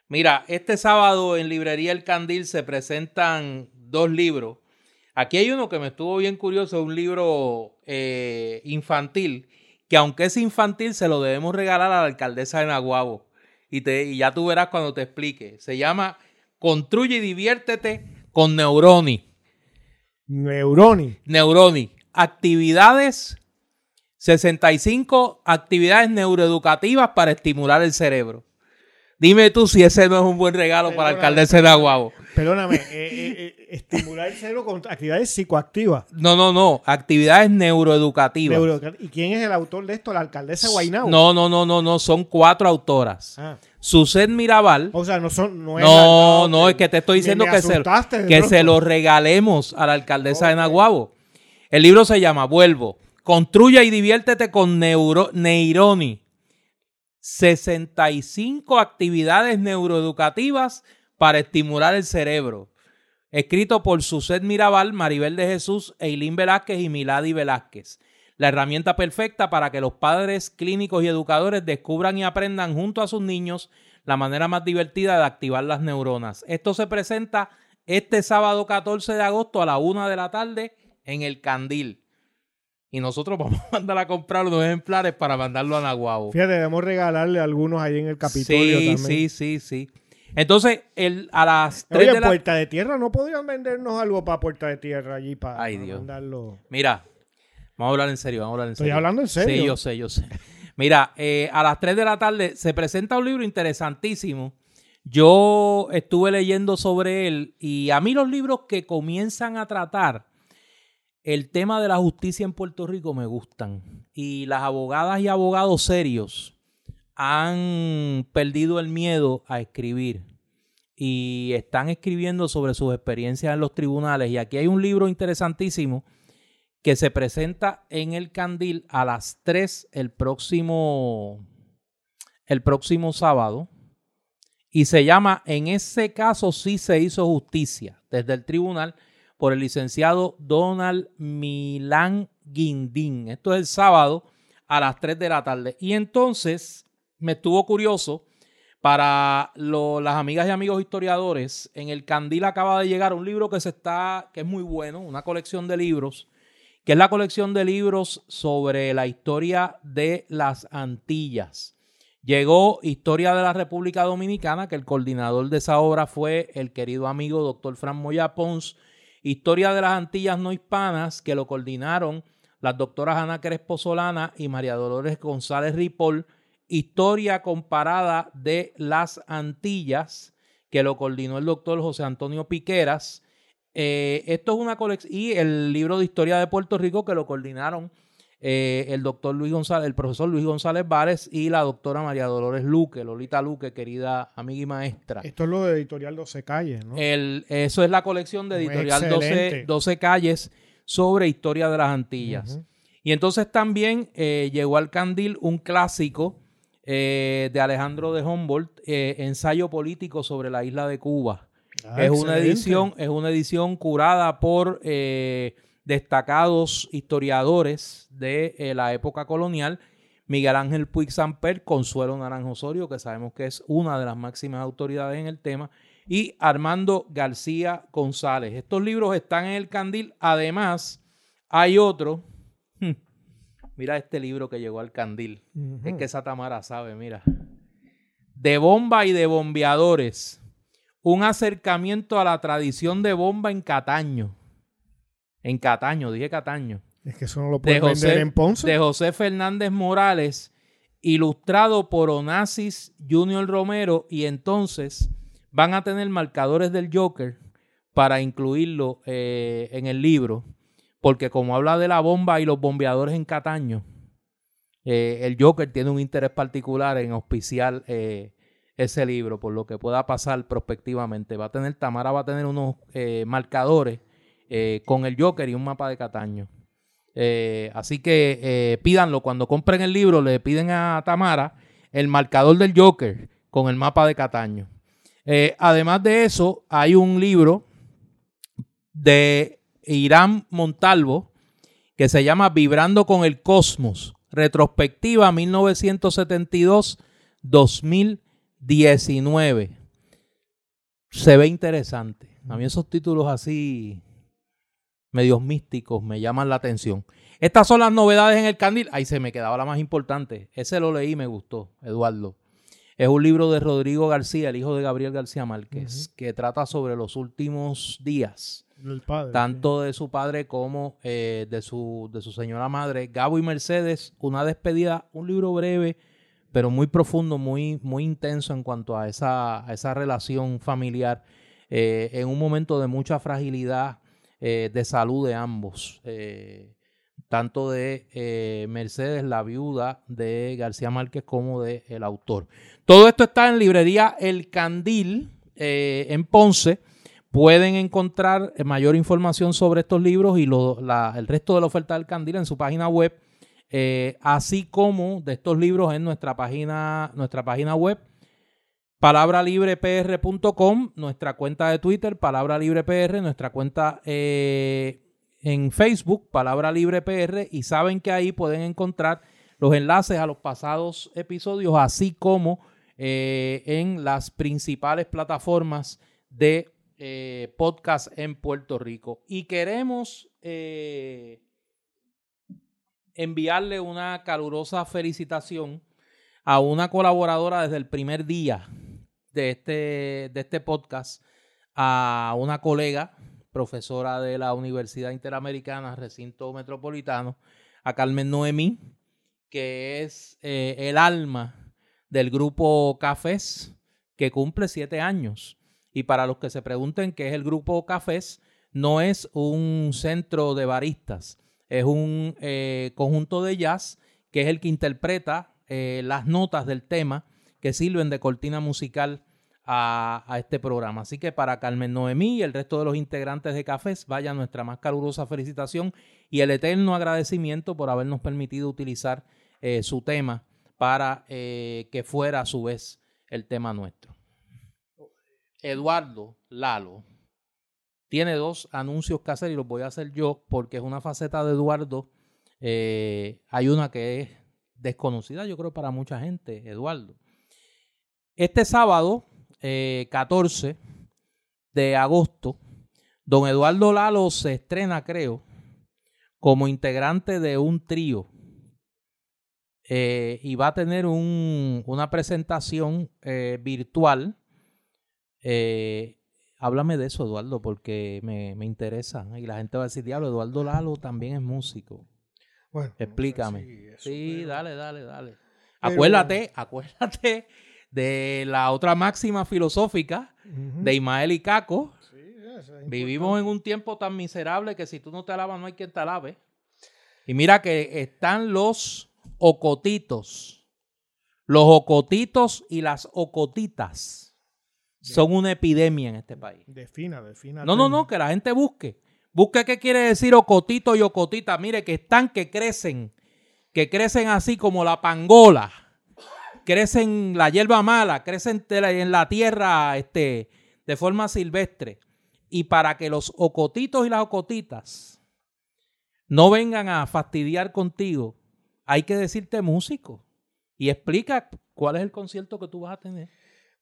Speaker 1: Mira, este sábado en Librería El Candil se presentan dos libros. Aquí hay uno que me estuvo bien curioso, un libro eh, infantil, que aunque es infantil, se lo debemos regalar a la alcaldesa de Naguabo. Y, te, y ya tú verás cuando te explique. Se llama Construye y diviértete con Neuroni.
Speaker 2: Neuroni.
Speaker 1: Neuroni. actividades, 65 actividades neuroeducativas para estimular el cerebro. Dime tú si ese no es un buen regalo para el alcaldesa de Nahuabo.
Speaker 2: Perdóname, eh, eh, eh, estimular el cerebro con actividades psicoactivas.
Speaker 1: No, no, no, actividades neuroeducativas.
Speaker 2: ¿Y quién es el autor de esto? ¿La alcaldesa Guaynabo?
Speaker 1: No, no, no, no, no, son cuatro autoras. Ah. Suset Mirabal.
Speaker 2: O sea, no son.
Speaker 1: No, es no, no, es que te estoy diciendo que, se, que se lo regalemos a la alcaldesa de Nahuabo. El libro se llama Vuelvo. Construye y diviértete con Neuro, Neironi 65 actividades neuroeducativas para estimular el cerebro. Escrito por Suset Mirabal, Maribel de Jesús, Eileen Velázquez y Milady Velázquez. La herramienta perfecta para que los padres clínicos y educadores descubran y aprendan junto a sus niños la manera más divertida de activar las neuronas. Esto se presenta este sábado 14 de agosto a la una de la tarde en el Candil. Y nosotros vamos a mandar a comprar unos ejemplares para mandarlo a Nahuabo.
Speaker 2: Fíjate, debemos regalarle algunos ahí en el Capitolio
Speaker 1: sí, Sí, sí, sí. Entonces, el, a las 3
Speaker 2: de la... Puerta de Tierra, ¿no podrían vendernos algo para Puerta de Tierra allí para,
Speaker 1: Ay, Dios. mandarlo? Mira, vamos a hablar en serio, vamos a hablar en serio.
Speaker 2: Estoy hablando en serio.
Speaker 1: Sí, yo sé, yo sé. Mira, eh, a las 3 de la tarde se presenta un libro interesantísimo. Yo estuve leyendo sobre él y a mí los libros que comienzan a tratar el tema de la justicia en Puerto Rico me gustan. Y las abogadas y abogados serios han perdido el miedo a escribir. Y están escribiendo sobre sus experiencias en los tribunales. Y aquí hay un libro interesantísimo que se presenta en el Candil a las 3 el próximo, el próximo sábado. Y se llama En ese caso sí se hizo justicia desde el tribunal por el licenciado Donald Milán Guindín. Esto es el sábado a las 3 de la tarde. Y entonces me estuvo curioso para las amigas y amigos historiadores. En el Candil acaba de llegar un libro que se está, que es muy bueno, una colección de libros, que es la colección de libros sobre la historia de las Antillas. Llegó Historia de la República Dominicana, que el coordinador de esa obra fue el querido amigo doctor Fran Moya Pons Historia de las Antillas no hispanas, que lo coordinaron las doctoras Ana Crespo Solana y María Dolores González Ripoll. Historia comparada de las Antillas, que lo coordinó el doctor José Antonio Piqueras. Eh, esto es una colección. Y el libro de historia de Puerto Rico, que lo coordinaron eh, el doctor Luis González, el profesor Luis González Vares y la doctora María Dolores Luque, Lolita Luque, querida amiga y maestra.
Speaker 2: Esto es lo de Editorial 12 Calles, ¿no?
Speaker 1: El, eso es la colección de Editorial 12, Calles sobre historia de las Antillas. Y entonces también eh, llegó al Candil un clásico eh, de Alejandro de Humboldt, Ensayo político sobre la isla de Cuba. Ah, es, una edición, es una edición curada por destacados historiadores de eh, la época colonial, Miguel Ángel Puig Samper, Consuelo Naranjo Osorio, que sabemos que es una de las máximas autoridades en el tema, y Armando García González. Estos libros están en el candil. Además, hay otro. Hmm, mira este libro que llegó al candil. Es que esa Tamara sabe, mira. De bomba y de bombeadores. Un acercamiento a la tradición de bomba en Cataño. En Cataño, dije Cataño.
Speaker 2: Es que eso no lo puede vender en Ponce.
Speaker 1: De José Fernández Morales, ilustrado por Onassis Junior Romero, y entonces van a tener marcadores del Joker para incluirlo eh, en el libro, porque como habla de la bomba y los bombeadores en Cataño, eh, el Joker tiene un interés particular en auspiciar eh, ese libro, por lo que pueda pasar prospectivamente. Va a tener, Tamara va a tener unos marcadores eh, con el Joker y un mapa de Cataño. Eh, así que eh, pídanlo cuando compren el libro, le piden a Tamara el marcador del Joker con el mapa de Cataño. además de eso, hay un libro de Irán Montalvo que se llama Vibrando con el Cosmos, retrospectiva 1972-2019. Se ve interesante. A mí esos títulos así medios místicos me llaman la atención. Estas son las novedades en el candil. Ahí se me quedaba la más importante. Ese lo leí y me gustó, Eduardo. Es un libro de Rodrigo García, el hijo de Gabriel García Márquez, que trata sobre los últimos días
Speaker 2: Del padre.
Speaker 1: tanto de su padre como eh, de, su, de su señora madre. Gabo y Mercedes, una despedida, un libro breve, pero muy profundo, muy, muy intenso en cuanto a esa, a esa relación familiar, eh, en un momento de mucha fragilidad eh, de salud de ambos. eh, tanto de eh, Mercedes, la viuda de García Márquez, como de el autor. Todo esto está en librería El Candil, en Ponce. Pueden encontrar mayor información sobre estos libros y lo- el resto de la oferta del Candil en su página web, así como de estos libros en nuestra página, nuestra página web, palabralibrepr.com, nuestra cuenta de Twitter, Palabra Libre PR, nuestra cuenta eh, en Facebook, Palabra Libre PR, y saben que ahí pueden encontrar los enlaces a los pasados episodios, así como eh, en las principales plataformas de eh, podcast en Puerto Rico. Y queremos enviarle una calurosa felicitación a una colaboradora desde el primer día de este, de este podcast, a una colega, profesora de la Universidad Interamericana, recinto metropolitano, a Carmen Noemí, que es eh, el alma del grupo Cafés, que cumple siete años. Y para los que se pregunten qué es el grupo Cafés, no es un centro de baristas, es un eh, conjunto de jazz que es el que interpreta eh, las notas del tema que sirven de cortina musical a, este programa. Así que para Carmen Noemí y el resto de los integrantes de Cafés, vaya nuestra más calurosa felicitación y el eterno agradecimiento por habernos permitido utilizar eh, su tema para eh, que fuera a su vez el tema nuestro. Eduardo Lalo tiene dos anuncios que hacer y los voy a hacer yo porque es una faceta de Eduardo. Eh, hay una que es desconocida, yo creo, para mucha gente, Eduardo. Este sábado, eh, 14 de agosto, don Eduardo Lalo se estrena, creo, como integrante de un trío. Eh, y va a tener un, una presentación eh, virtual. Eh, háblame de eso, Eduardo, porque me, me, interesa. Y la gente va a decir, diablo, Eduardo Lalo también es músico.
Speaker 2: Bueno,
Speaker 1: explícame.
Speaker 2: No sé si eso,
Speaker 1: sí,
Speaker 2: pero...
Speaker 1: dale, dale, dale.
Speaker 2: Pero...
Speaker 1: Acuérdate, acuérdate de la otra máxima filosófica uh -huh. de Ismael y Caco.
Speaker 2: Sí, es
Speaker 1: Vivimos en un tiempo tan miserable que si tú no te alabas no hay quien te alabe. Y mira que están los ocotitos. Los ocotitos y las ocotitas son una epidemia en este país.
Speaker 2: Defina, defina.
Speaker 1: No, no, no, que la gente busque. Busque qué quiere decir ocotito y ocotita. Mire, que están, que crecen. Que crecen así como la pangola. Crecen la hierba mala. Crecen en la tierra este, de forma silvestre. Y para que los ocotitos y las ocotitas no vengan a fastidiar contigo, hay que decirte músico. Y explica cuál es el concierto que tú vas a tener.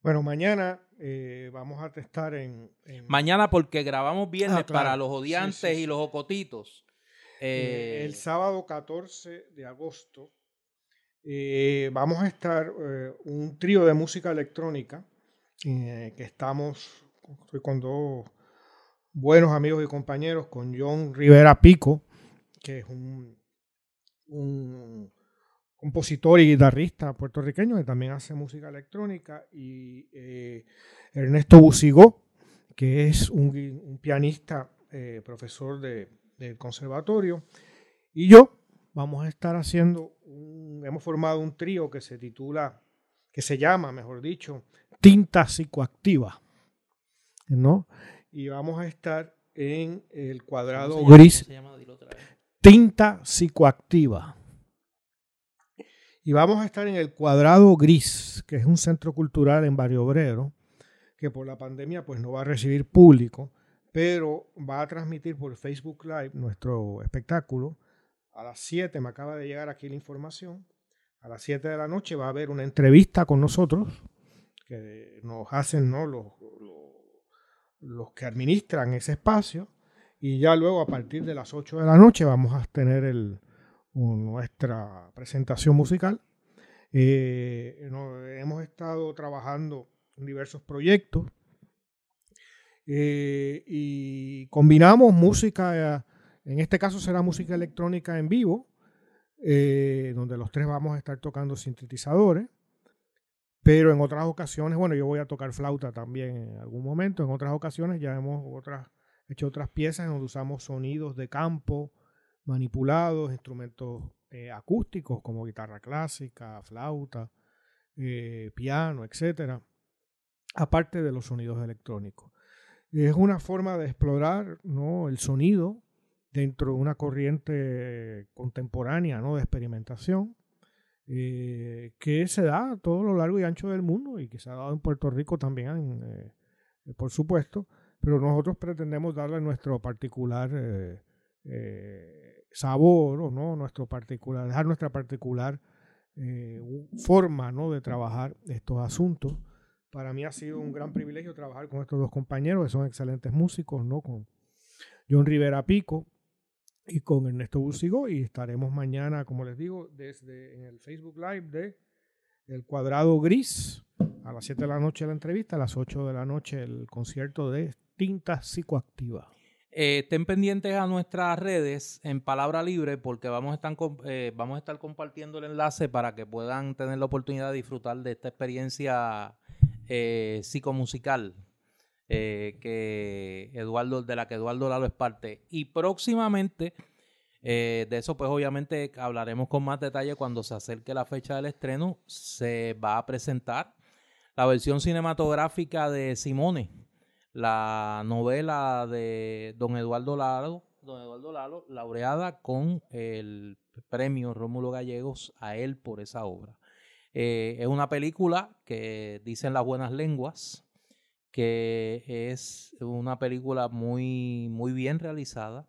Speaker 2: Bueno, mañana eh, vamos a testar en, en,
Speaker 1: Mañana porque grabamos viernes ah, claro. para los odiantes sí, sí, sí. y los ocotitos.
Speaker 2: Eh, el sábado 14 de agosto eh, vamos a estar un trío de música electrónica que estamos estoy con dos buenos amigos y compañeros, con John Rivera Pico, que es un, compositor y guitarrista puertorriqueño que también hace música electrónica, y eh, Ernesto Busigó, que es un, un pianista, eh, profesor de, del conservatorio, y yo vamos a estar haciendo, un, hemos formado un trío que se titula, que se llama, mejor dicho, Tinta Psicoactiva, ¿no? Y vamos a estar en el cuadrado gris, Tinta Psicoactiva. Y vamos a estar en el Cuadrado Gris, que es un centro cultural en Barrio Obrero, que por la pandemia pues no va a recibir público, pero va a transmitir por Facebook Live nuestro espectáculo. A las 7, me acaba de llegar aquí la información, a las 7 de la noche va a haber una entrevista con nosotros, que nos hacen ¿no? los, los, que administran ese espacio, y ya luego a partir de las 8 de la noche vamos a tener el, nuestra presentación musical. Eh, hemos estado trabajando en diversos proyectos Eh, y combinamos música, en este caso será música electrónica en vivo, eh, donde los tres vamos a estar tocando sintetizadores. Pero en otras ocasiones, bueno, yo voy a tocar flauta también en algún momento. En otras ocasiones ya hemos hecho otras piezas donde usamos sonidos de campo manipulados, instrumentos eh, acústicos como guitarra clásica, flauta, eh, piano, etcétera, aparte de los sonidos electrónicos. Es una forma de explorar ¿no? el sonido dentro de una corriente contemporánea ¿no? de experimentación eh, que se da a todo lo largo y ancho del mundo y que se ha dado en Puerto Rico también, eh, por supuesto, pero nosotros pretendemos darle nuestro particular eh, sabor no, nuestro particular, dejar nuestra particular forma ¿no? de trabajar estos asuntos. Para mí ha sido un gran privilegio trabajar con estos dos compañeros, que son excelentes músicos, ¿no? Con John Rivera Pico, y con Ernesto Busigo y estaremos mañana, como les digo, desde en el Facebook Live de El Cuadrado Gris a las 7 de la noche la entrevista, a las 8 de la noche el concierto de Tinta Psicoactiva.
Speaker 1: Eh, estén pendientes a nuestras redes en Palabra Libre porque vamos a, estar, eh, vamos a estar compartiendo el enlace para que puedan tener la oportunidad de disfrutar de esta experiencia eh, psicomusical eh, que Eduardo, de la que Eduardo Lalo es parte. Y próximamente, eh, de eso pues obviamente hablaremos con más detalle cuando se acerque la fecha del estreno, se va a presentar la versión cinematográfica de Simone, la novela de don Eduardo Lalo, don Eduardo Lalo, laureada con el premio Rómulo Gallegos a él por esa obra. Eh, es una película que dicen las buenas lenguas, que es una película muy, muy bien realizada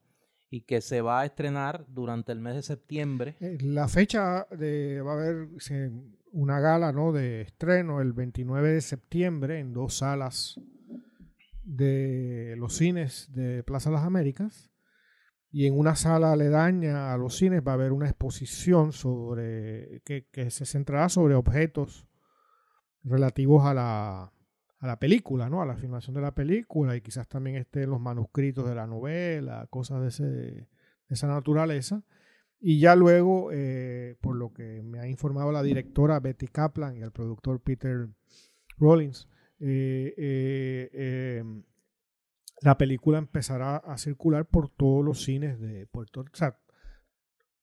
Speaker 1: y que se va a estrenar durante el mes de septiembre.
Speaker 2: Eh, la fecha de, va a haber una gala ¿no? de estreno el 29 de septiembre en dos salas de los cines de Plaza Las Américas y en una sala aledaña a los cines va a haber una exposición sobre que, que se centrará sobre objetos relativos a la a la película, ¿no? A la filmación de la película y quizás también estén los manuscritos de la novela, cosas de, ese, de esa naturaleza. Y ya luego, eh, por lo que me ha informado la directora Betty Kaplan y el productor Peter Rollins, eh, eh, em, la película empezará a circular por todos los cines de Puerto Rico, sea,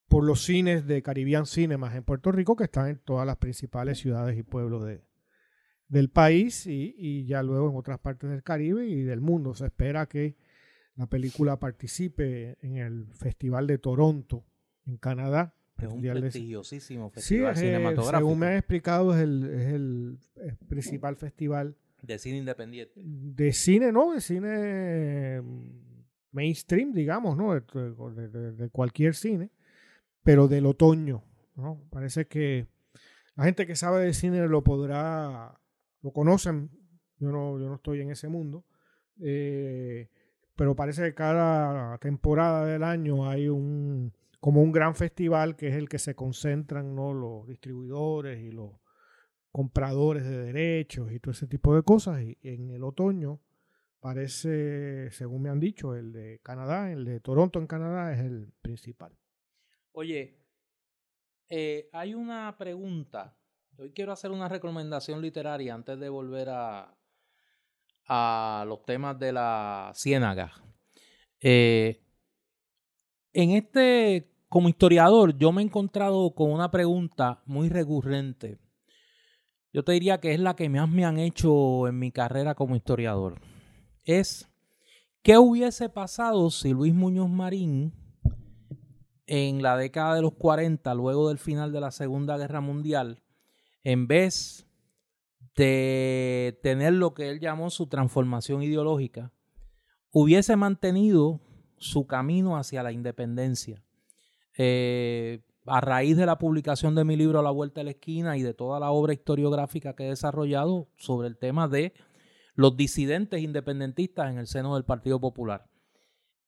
Speaker 2: por los cines de Caribbean Cinemas en Puerto Rico, que están en todas las principales ciudades y pueblos de, del país y, ya luego en otras partes del Caribe y del mundo. Se espera que la película participe en el Festival de Toronto, en Canadá.
Speaker 1: Es un prestigiosísimo festival cinematográfico.
Speaker 2: según me han explicado, es el, principal festival.
Speaker 1: De cine independiente.
Speaker 2: De cine, ¿no? De cine mainstream, digamos, ¿no? De, cualquier cine, pero del otoño, ¿no? Parece que la gente que sabe de cine lo podrá lo conocen, yo no, yo no estoy en ese mundo, eh, pero parece que cada temporada del año hay un como un gran festival que es el que se concentran ¿no? los distribuidores y los compradores de derechos y todo ese tipo de cosas. Y en el otoño parece, según me han dicho, el de Canadá, el de Toronto en Canadá es el principal.
Speaker 1: Oye, eh, hay una pregunta Hoy quiero hacer una recomendación literaria antes de volver a, los temas de la ciénaga. Eh, en este, como historiador, yo me he encontrado con una pregunta muy recurrente. Yo te diría que es la que más me han hecho en mi carrera como historiador. Es, ¿qué hubiese pasado si Luis Muñoz Marín en la década de los 40, luego del final de la Segunda Guerra Mundial, en vez de tener lo que él llamó su transformación ideológica, hubiese mantenido su camino hacia la independencia. Eh, a raíz de la publicación de mi libro La Vuelta a la Esquina y de toda la obra historiográfica que he desarrollado sobre el tema de los disidentes independentistas en el seno del Partido Popular.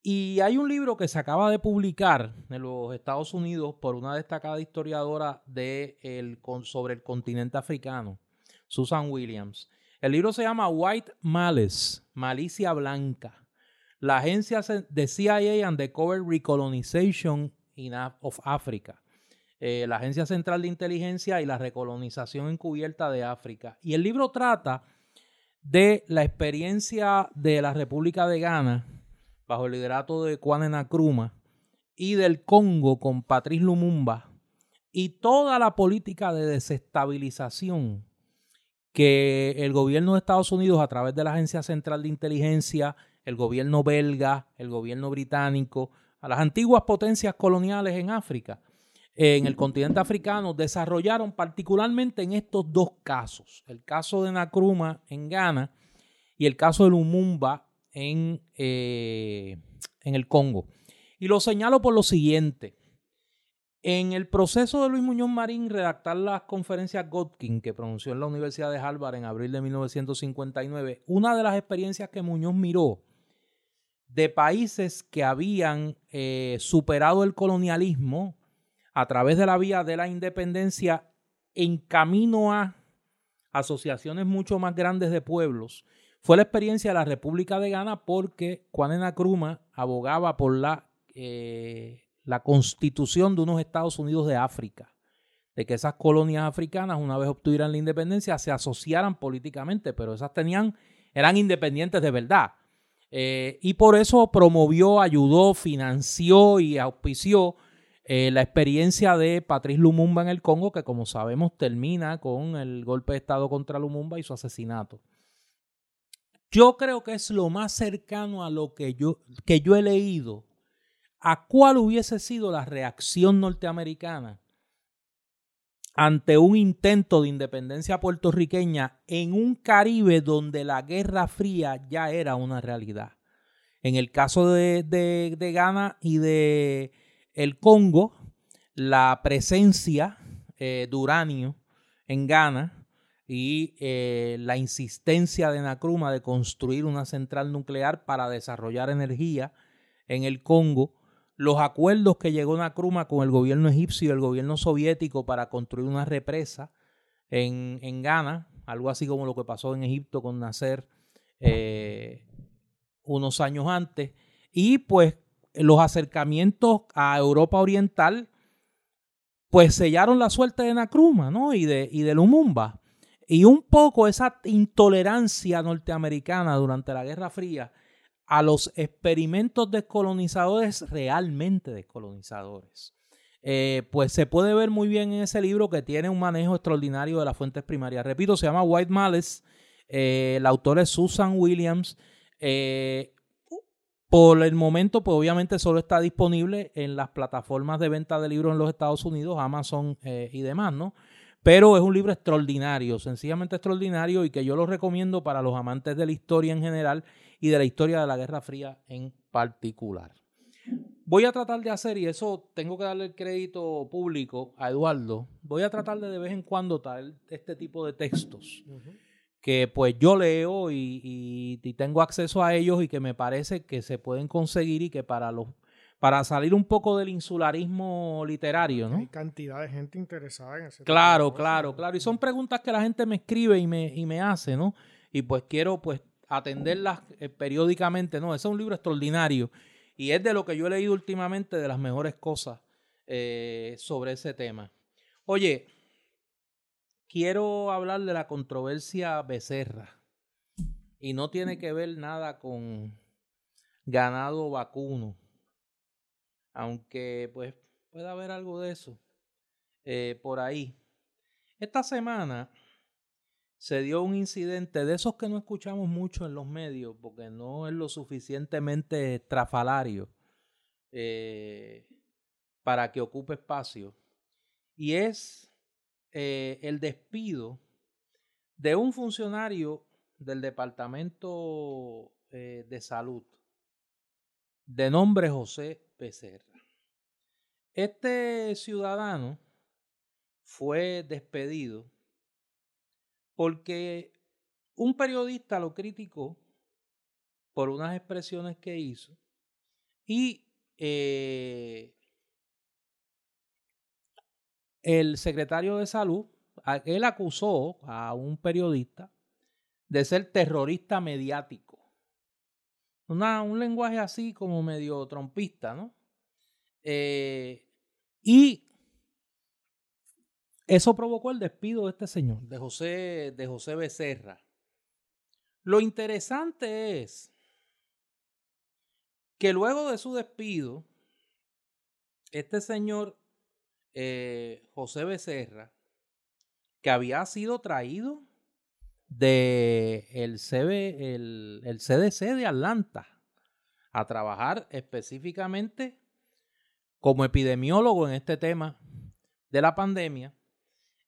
Speaker 1: Y hay un libro que se acaba de publicar en los Estados Unidos por una destacada historiadora de sobre el continente africano, Susan Williams. El libro se llama White Malice, Malicia Blanca. La agencia de CIA and the Cover Recolonization of Africa. Eh, la Agencia Central de Inteligencia y la Recolonización Encubierta de África. Y el libro trata de la experiencia de la República de Ghana bajo el liderato de Kwame Nkrumah y del Congo con Patrice Lumumba y toda la política de desestabilización que el gobierno de Estados Unidos a través de la Agencia Central de Inteligencia, el gobierno belga, el gobierno británico, a las antiguas potencias coloniales en África, en el continente africano, desarrollaron particularmente en estos dos casos, el caso de Nkrumah en Ghana y el caso de Lumumba en, eh, en el Congo. Y lo señalo por lo siguiente. En el proceso de Luis Muñoz Marín redactar las conferencias Godkin que pronunció en la Universidad de Harvard en abril de 1959, una de las experiencias que Muñoz miró de países que habían eh, superado el colonialismo a través de la vía de la independencia en camino a asociaciones mucho más grandes de pueblos, fue la experiencia de la República de Ghana porque Kwame Nkrumah abogaba por la eh, la constitución de unos Estados Unidos de África, de que esas colonias africanas, una vez obtuvieran la independencia, se asociaran políticamente, pero esas tenían, eran independientes de verdad. Eh, y por eso promovió, ayudó, financió y auspició eh, la experiencia de Patrice Lumumba en el Congo, que como sabemos termina con el golpe de Estado contra Lumumba y su asesinato. Yo creo que es lo más cercano a lo que yo, que yo he leído a cuál hubiese sido la reacción norteamericana ante un intento de independencia puertorriqueña en un Caribe donde la Guerra Fría ya era una realidad. En el caso de, de, Ghana y de el Congo, la presencia eh, de uranio en Ghana y eh, la insistencia de Nkrumah de construir una central nuclear para desarrollar energía en el Congo los acuerdos que llegó Nkrumah con el gobierno egipcio y el gobierno soviético para construir una represa en, en Ghana, algo así como lo que pasó en Egipto con Nasser eh, unos años antes, y pues los acercamientos a Europa Oriental, pues sellaron la suerte de Nkrumah ¿no? y, de, y de Lumumba. Y un poco esa intolerancia norteamericana durante la Guerra Fría a los experimentos descolonizadores realmente descolonizadores. Eh, pues se puede ver muy bien en ese libro que tiene un manejo extraordinario de las fuentes primarias. Repito, se llama White Malice, eh, el autor es Susan Williams. Eh, por el momento, pues obviamente solo está disponible en las plataformas de venta de libros en los Estados Unidos, Amazon y demás, ¿no? Pero es un libro extraordinario, sencillamente extraordinario y que yo lo recomiendo para los amantes de la historia en general y de la historia de la Guerra Fría en particular. Voy a tratar de hacer, y eso tengo que darle el crédito público a Eduardo, voy a tratar de de vez en cuando traer este tipo de textos que pues yo leo y, tengo acceso a ellos y que me parece que se pueden conseguir y que para los para salir un poco del insularismo literario, ¿no?
Speaker 2: Hay cantidad de gente interesada en ese
Speaker 1: Claro, claro, claro. Y son preguntas que la gente me escribe y me, y me hace, ¿no? Y pues quiero pues atenderlas eh, periódicamente. No, ese es un libro extraordinario y es de lo que yo he leído últimamente de las mejores cosas eh, sobre ese tema. Oye, quiero hablar de la controversia Becerra y no tiene que ver nada con ganado vacuno, aunque pues puede haber algo de eso eh, por ahí. Esta semana se dio un incidente de esos que no escuchamos mucho en los medios porque no es lo suficientemente trafalario eh, para que ocupe espacio. Y es eh, el despido de un funcionario del Departamento eh, de Salud de nombre José Este ciudadano fue despedido porque un periodista lo criticó por unas expresiones que hizo y eh, el secretario de salud, él acusó a un periodista de ser terrorista mediático. Un lenguaje así como medio trompista, ¿no? Eh, y eso provocó el despido de este señor, de José, de José Becerra. Lo interesante es que luego de su despido, este señor eh, José Becerra, que había sido traído de el, el, CDC de Atlanta a trabajar específicamente como epidemiólogo en este tema de la pandemia,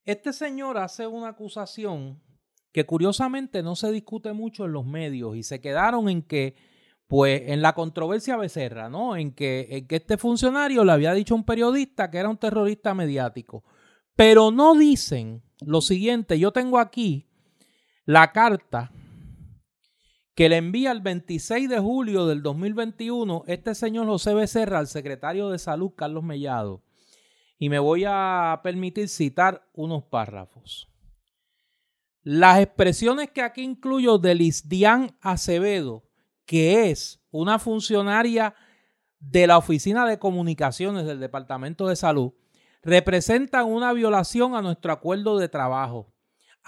Speaker 1: este señor hace una acusación que curiosamente no se discute mucho en los medios y se quedaron en que, pues, en la controversia Becerra, ¿no? En que, en que este funcionario le había dicho a un periodista que era un terrorista mediático. Pero no dicen lo siguiente, yo tengo aquí la carta que le envía el 26 de julio del 2021 este señor José Becerra al secretario de Salud, Carlos Mellado. Y me voy a permitir citar unos párrafos. Las expresiones que aquí incluyo de Lisdian Acevedo, que es una funcionaria de la Oficina de Comunicaciones del Departamento de Salud, representan una violación a nuestro acuerdo de trabajo.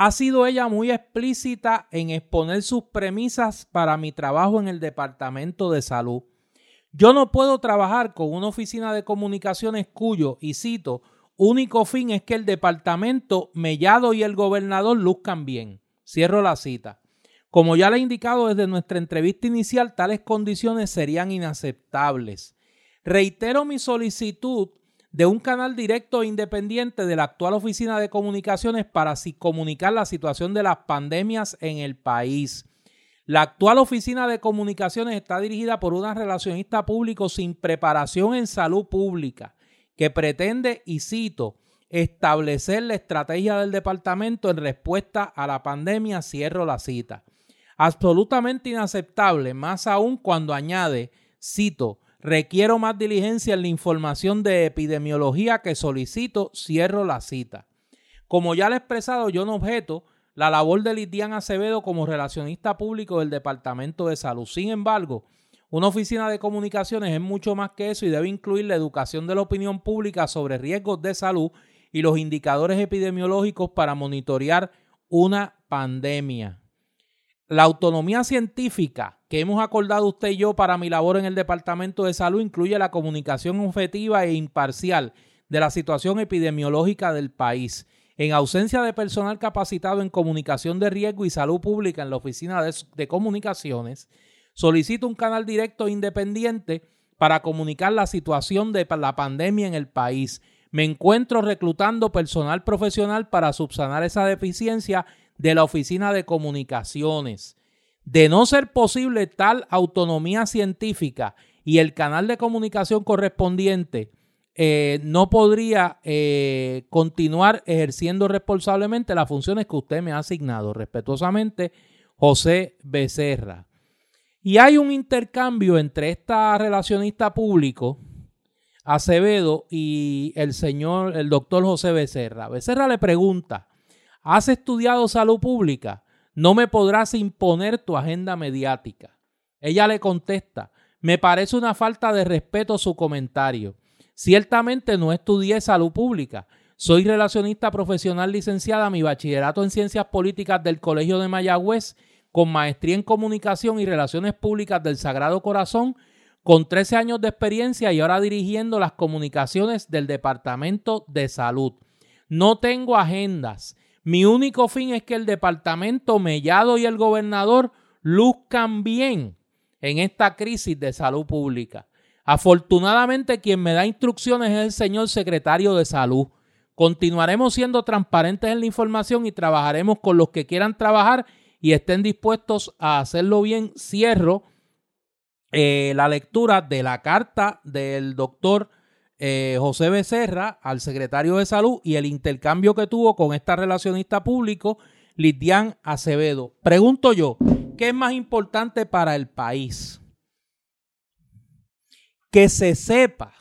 Speaker 1: Ha sido ella muy explícita en exponer sus premisas para mi trabajo en el Departamento de Salud. Yo no puedo trabajar con una oficina de comunicaciones cuyo, y cito, único fin es que el departamento, Mellado y el gobernador luzcan bien. Cierro la cita. Como ya le he indicado desde nuestra entrevista inicial, tales condiciones serían inaceptables. Reitero mi solicitud de un canal directo e independiente de la actual Oficina de Comunicaciones para comunicar la situación de las pandemias en el país. La actual Oficina de Comunicaciones está dirigida por una relacionista público sin preparación en salud pública que pretende, y cito, establecer la estrategia del departamento en respuesta a la pandemia, cierro la cita. Absolutamente inaceptable, más aún cuando añade, cito, Requiero más diligencia en la información de epidemiología que solicito. Cierro la cita. Como ya le he expresado, yo no objeto la labor de Lidiana Acevedo como relacionista público del Departamento de Salud. Sin embargo, una oficina de comunicaciones es mucho más que eso y debe incluir la educación de la opinión pública sobre riesgos de salud y los indicadores epidemiológicos para monitorear una pandemia. La autonomía científica que hemos acordado usted y yo para mi labor en el Departamento de Salud incluye la comunicación objetiva e imparcial de la situación epidemiológica del país. En ausencia de personal capacitado en comunicación de riesgo y salud pública en la Oficina de, Comunicaciones, solicito un canal directo e independiente para comunicar la situación de la pandemia en el país. Me encuentro reclutando personal profesional para subsanar esa deficiencia de la Oficina de Comunicaciones. De no ser posible tal autonomía científica y el canal de comunicación correspondiente, eh, no podría eh, continuar ejerciendo responsablemente las funciones que usted me ha asignado. Respetuosamente, José Becerra. Y hay un intercambio entre esta relacionista público, Acevedo, y el señor, el doctor José Becerra. Becerra le pregunta, ¿Has estudiado salud pública? No me podrás imponer tu agenda mediática. Ella le contesta, me parece una falta de respeto su comentario. Ciertamente no estudié salud pública. Soy relacionista profesional licenciada, mi bachillerato en ciencias políticas del Colegio de Mayagüez, con maestría en comunicación y relaciones públicas del Sagrado Corazón, con 13 años de experiencia y ahora dirigiendo las comunicaciones del Departamento de Salud. No tengo agendas mi único fin es que el departamento Mellado y el gobernador luzcan bien en esta crisis de salud pública. Afortunadamente quien me da instrucciones es el señor secretario de salud. Continuaremos siendo transparentes en la información y trabajaremos con los que quieran trabajar y estén dispuestos a hacerlo bien. Cierro eh, la lectura de la carta del doctor eh, José Becerra al secretario de Salud y el intercambio que tuvo con esta relacionista público, Lidian Acevedo. Pregunto yo, ¿qué es más importante para el país? Que se sepa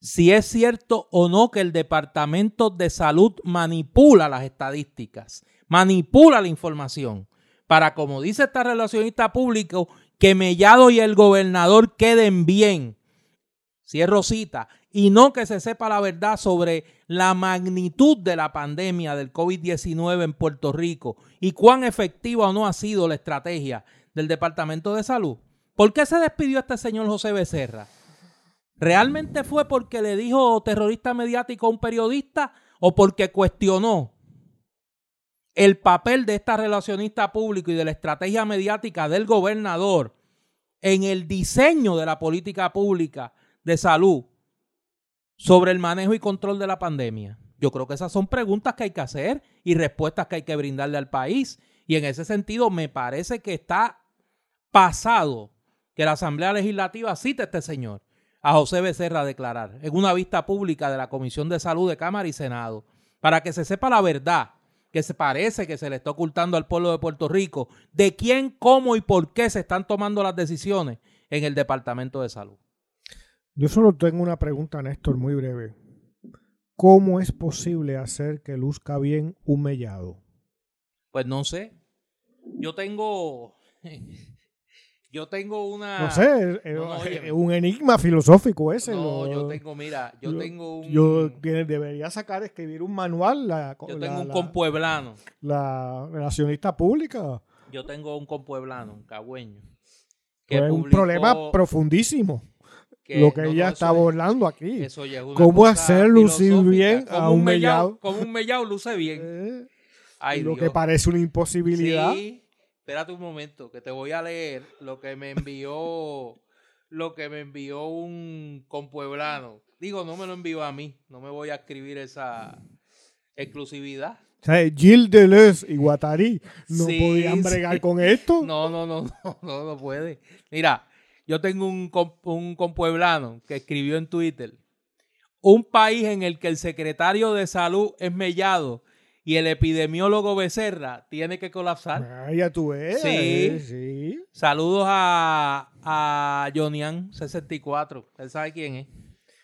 Speaker 1: si es cierto o no que el Departamento de Salud manipula las estadísticas, manipula la información para, como dice esta relacionista público, que Mellado y el gobernador queden bien. Cierro cita. Y no que se sepa la verdad sobre la magnitud de la pandemia del COVID-19 en Puerto Rico y cuán efectiva o no ha sido la estrategia del Departamento de Salud. ¿Por qué se despidió este señor José Becerra? ¿Realmente fue porque le dijo terrorista mediático a un periodista o porque cuestionó el papel de esta relacionista público y de la estrategia mediática del gobernador en el diseño de la política pública de salud sobre el manejo y control de la pandemia? Yo creo que esas son preguntas que hay que hacer y respuestas que hay que brindarle al país. Y en ese sentido me parece que está pasado que la Asamblea Legislativa cite a este señor, a José Becerra, a declarar en una vista pública de la Comisión de Salud de Cámara y Senado, para que se sepa la verdad que se parece que se le está ocultando al pueblo de Puerto Rico, de quién, cómo y por qué se están tomando las decisiones en el Departamento de Salud.
Speaker 2: Yo solo tengo una pregunta, Néstor, muy breve. ¿Cómo es posible hacer que luzca bien un mellado?
Speaker 1: Pues no sé. Yo tengo Yo tengo una.
Speaker 2: No sé, un enigma filosófico ese.
Speaker 1: No, yo tengo, mira, yo, tengo un.
Speaker 2: Yo debería sacar, escribir un manual. La,
Speaker 1: yo tengo un compueblano.
Speaker 2: La relacionista pública.
Speaker 1: Yo tengo un compueblano, un cagüeño.
Speaker 2: Que es un problema profundísimo. Lo que ella está hablando aquí. Eso ¿Cómo hacer lucir bien a un mellado?
Speaker 1: Como un mellado luce bien.
Speaker 2: Eh, lo que parece una imposibilidad. Sí
Speaker 1: espérate un momento, que te voy a leer lo que me envió, lo que me envió un compueblano. Digo, no me lo envió a mí, no me voy a escribir esa exclusividad.
Speaker 2: O sea, Gilles Deleuze y Guattari no podían bregar con esto.
Speaker 1: No, no, no, no, no, no puede. Mira, yo tengo un, un compueblano que escribió en Twitter, un país en el que el secretario de salud es mellado y el epidemiólogo Becerra tiene que colapsar.
Speaker 2: Ah, ya tú ves.
Speaker 1: Sí. Saludos a, a Jonian 64. Él sabe quién es.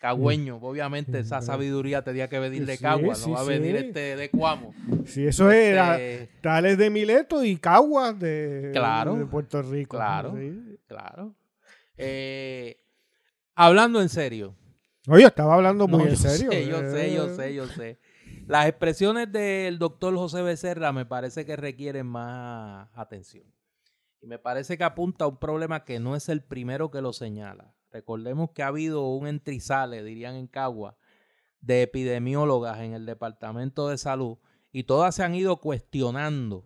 Speaker 1: Cagüeño, obviamente, esa sabiduría tenía que venir de Cagua, no va a venir este de Cuamo.
Speaker 2: Sí, eso era este tales de Mileto y Caguas de, de Puerto Rico.
Speaker 1: Claro, claro. Eh, hablando en serio.
Speaker 2: Oye, estaba hablando muy en serio.
Speaker 1: yo sé, yo sé, yo sé. Las expresiones del doctor José Becerra me parece que requieren más atención. Y me parece que apunta a un problema que no es el primero que lo señala. Recordemos que ha habido un entrizale, dirían en Cagua, de epidemiólogas en el Departamento de Salud y todas se han ido cuestionando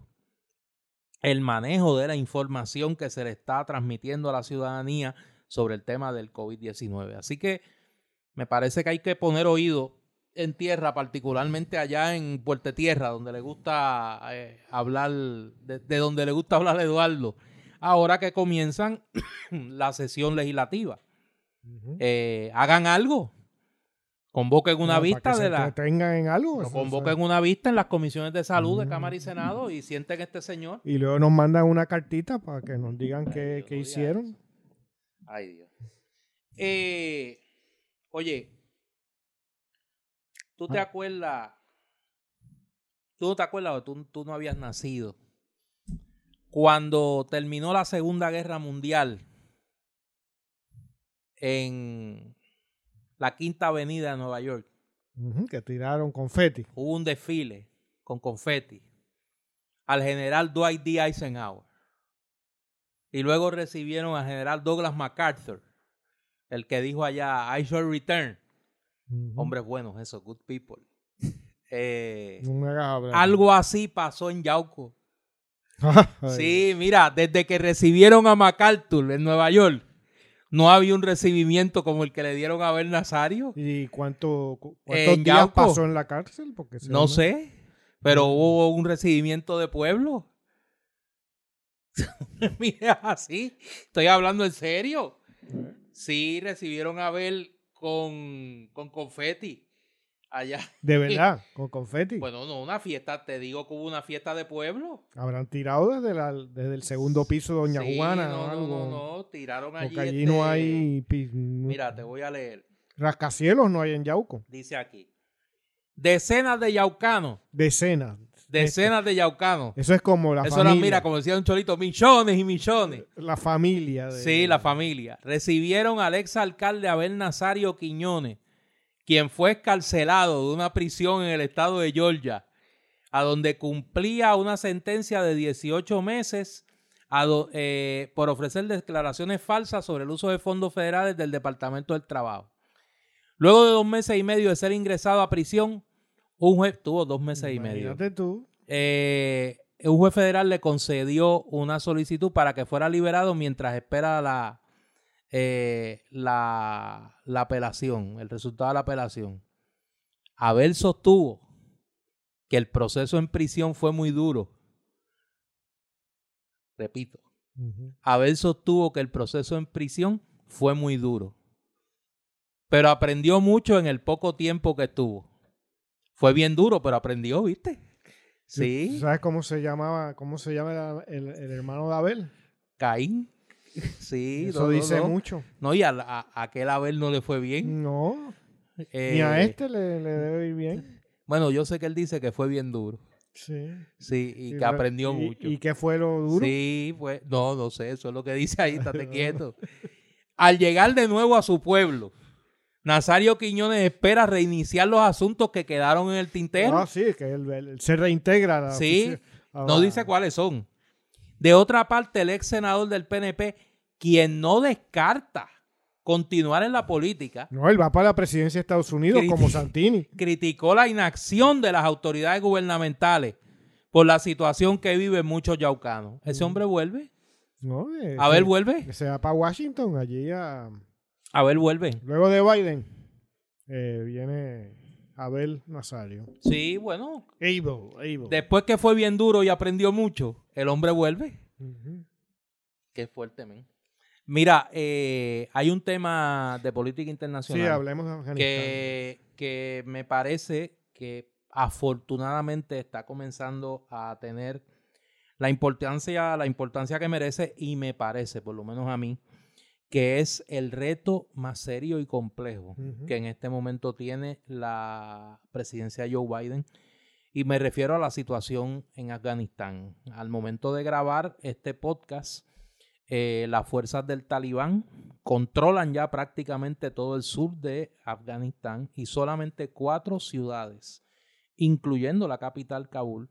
Speaker 1: el manejo de la información que se le está transmitiendo a la ciudadanía sobre el tema del COVID-19. Así que me parece que hay que poner oído en tierra, particularmente allá en Puerto Tierra, donde le gusta eh, hablar, de, donde le gusta hablar Eduardo, ahora que comienzan la sesión legislativa. Eh, hagan algo. Convoquen una vista de la.
Speaker 2: tengan en algo.
Speaker 1: Convoquen una vista en las comisiones de salud de Cámara y Senado y sienten a este señor.
Speaker 2: Y luego nos mandan una cartita para que nos digan qué, hicieron.
Speaker 1: Ay, Dios. Eh, oye, ¿Tú te ah. acuerdas? ¿Tú no te acuerdas? Tú, tú no habías nacido. Cuando terminó la Segunda Guerra Mundial en la Quinta Avenida de Nueva York.
Speaker 2: que tiraron confeti.
Speaker 1: Hubo un desfile con confeti al general Dwight D. Eisenhower. Y luego recibieron al general Douglas MacArthur, el que dijo allá, I shall return. Hombres buenos, eso, good people. Eh, algo así pasó en Yauco. sí, mira, desde que recibieron a MacArthur en Nueva York, no había un recibimiento como el que le dieron a Abel Nazario.
Speaker 2: ¿Y cuánto, cuántos días pasó en la cárcel? Porque
Speaker 1: no sé, pero hubo un recibimiento de pueblo. mira, así, estoy hablando en serio. Eh. Sí, recibieron a Abel con, con confeti allá.
Speaker 2: ¿De verdad? ¿Con confeti?
Speaker 1: Bueno, no, una fiesta, te digo que hubo una fiesta de pueblo.
Speaker 2: Habrán tirado desde, la, desde el segundo piso de Doña Juana.
Speaker 1: No, no, no, no, tiraron allí.
Speaker 2: Porque allí no este hay...
Speaker 1: Mira, te voy a leer.
Speaker 2: Rascacielos no hay en Yauco.
Speaker 1: Dice aquí. Decenas de yaucanos.
Speaker 2: Decenas.
Speaker 1: Decenas de yaucanos.
Speaker 2: Eso es como la
Speaker 1: Eso
Speaker 2: familia.
Speaker 1: era, mira, como decía un cholito, millones y millones.
Speaker 2: La familia. De,
Speaker 1: Sí, la familia. Recibieron al ex alcalde Abel Nazario Quiñones, quien fue escarcelado de una prisión en el estado de Georgia, a donde cumplía una sentencia de 18 meses a do- eh, por ofrecer declaraciones falsas sobre el uso de fondos federales del Departamento del Trabajo. Luego de dos meses y medio de ser ingresado a prisión, un juez tuvo dos meses y medio.
Speaker 2: Tú.
Speaker 1: Eh, un juez federal le concedió una solicitud para que fuera liberado mientras espera la, eh, la, la apelación, el resultado de la apelación. Abel sostuvo que el proceso en prisión fue muy duro. Repito, Abel sostuvo que el proceso en prisión fue muy duro, pero aprendió mucho en el poco tiempo que estuvo. Fue bien duro, pero aprendió, ¿viste? Sí,
Speaker 2: ¿Sabes cómo se llamaba, cómo se llama la- el, el hermano de Abel?
Speaker 1: Caín. Sí,
Speaker 2: Eso
Speaker 1: no, no,
Speaker 2: dice
Speaker 1: no.
Speaker 2: mucho.
Speaker 1: No, y a, la- a aquel Abel no le fue bien.
Speaker 2: No,
Speaker 1: Eh,
Speaker 2: ni a este le, le debe ir bien.
Speaker 1: Bueno, yo sé que él dice que fue bien duro.
Speaker 2: Sí.
Speaker 1: Sí, y,
Speaker 2: Y
Speaker 1: que
Speaker 2: re-
Speaker 1: aprendió
Speaker 2: y-
Speaker 1: mucho.
Speaker 2: ¿Y qué fue lo duro?
Speaker 1: Sí, pues, no, no sé, eso es lo que dice ahí, estate quieto. Al llegar de nuevo a su pueblo, Nazario Quiñones espera reiniciar los asuntos que quedaron en el tintero.
Speaker 2: Ah, sí, que él, él se reintegra. a la
Speaker 1: Sí,
Speaker 2: a
Speaker 1: No dice cuáles son. De otra parte, el ex senador del PNP, quien no descarta continuar en la política,
Speaker 2: No, él va para la presidencia de Estados Unidos como Santini.
Speaker 1: criticó la inacción de las autoridades gubernamentales por la situación que viven muchos yaucanos. ¿Ese hombre vuelve?
Speaker 2: No, eh,
Speaker 1: A ver, vuelve.
Speaker 2: que se va para Washington, allí a...
Speaker 1: A ver, vuelve.
Speaker 2: Luego de Biden, eh, viene Abel Nazario.
Speaker 1: Sí, bueno.
Speaker 2: Able, able.
Speaker 1: Después que fue bien duro y aprendió mucho, el hombre vuelve.
Speaker 2: Ujú.
Speaker 1: Qué fuerte, men. Mira, eh, hay un tema de política
Speaker 2: Sí,
Speaker 1: internacional.
Speaker 2: hablemos de Afganistán.
Speaker 1: que, que me parece que afortunadamente está comenzando a tener la importancia, la importancia que merece y me parece, por lo menos a mí, que es el reto más serio y complejo que en este momento tiene la presidencia de Joe Biden. Y me refiero a la situación en Afganistán. Al momento de grabar este podcast, eh, las fuerzas del Talibán controlan ya prácticamente todo el sur de Afganistán y solamente cuatro ciudades, incluyendo la capital Kabul,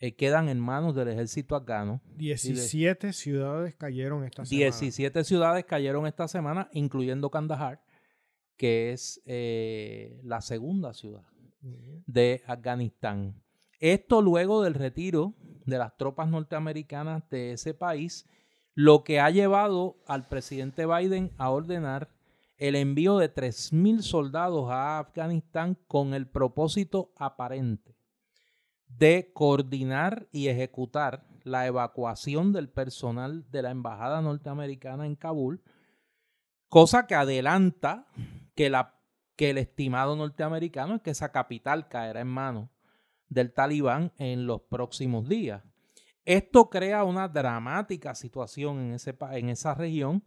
Speaker 1: eh, quedan en manos del ejército afgano.
Speaker 2: 17 ciudades cayeron esta semana.
Speaker 1: 17 ciudades cayeron esta semana, incluyendo Kandahar, que es eh, la segunda ciudad de Afganistán. Esto luego del retiro de las tropas norteamericanas de ese país, lo que ha llevado al presidente Biden a ordenar el envío de 3.000 soldados a Afganistán con el propósito aparente de coordinar y ejecutar la evacuación del personal de la embajada norteamericana en Kabul, cosa que adelanta que, la, que el estimado norteamericano es que esa capital caerá en manos del talibán en los próximos días. Esto crea una dramática situación en, ese, en esa región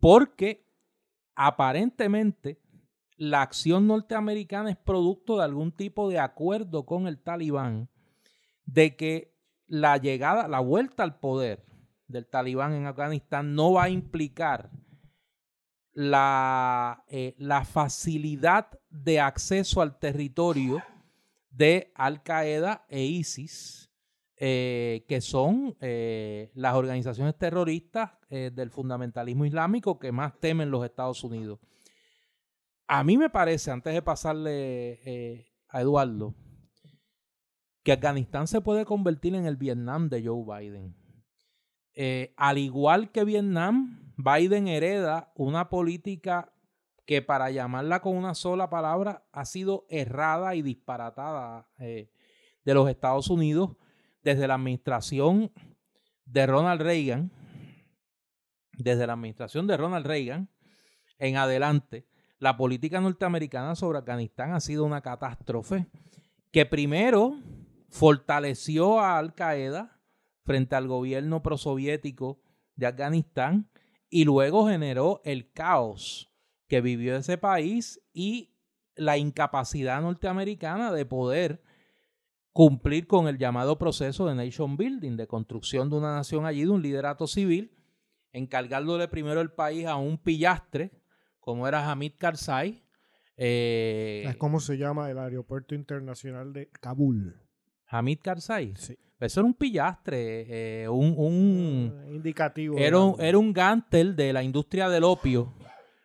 Speaker 1: porque aparentemente la acción norteamericana es producto de algún tipo de acuerdo con el talibán de que la llegada, la vuelta al poder del talibán en Afganistán no va a implicar la, eh, facilidad de acceso al territorio de Al Qaeda e ISIS, eh, que son eh, las organizaciones terroristas del fundamentalismo islámico que más temen los Estados Unidos. A mí me parece, antes de pasarle a Eduardo, que Afganistán se puede convertir en el Vietnam de Joe Biden. Eh, al igual que Vietnam, Biden hereda una política que para llamarla con una sola palabra ha sido errada y disparatada eh, de los Estados Unidos desde la administración de Ronald Reagan, desde la administración de Ronald Reagan en adelante, la política norteamericana sobre Afganistán ha sido una catástrofe que primero fortaleció a Al Qaeda frente al gobierno prosoviético de Afganistán y luego generó el caos que vivió ese país y la incapacidad norteamericana de poder cumplir con el llamado proceso de nation building, de construcción de una nación allí, de un liderato civil, encargándole primero el país a un pillastre, como era Hamid Karzai.
Speaker 2: Eh, ¿Cómo se llama el aeropuerto internacional de Kabul?
Speaker 1: Hamid Karzai. Sí. Eso era un pillastre, eh, un,
Speaker 2: ah, indicativo.
Speaker 1: Era un, era un gantel de la industria del opio,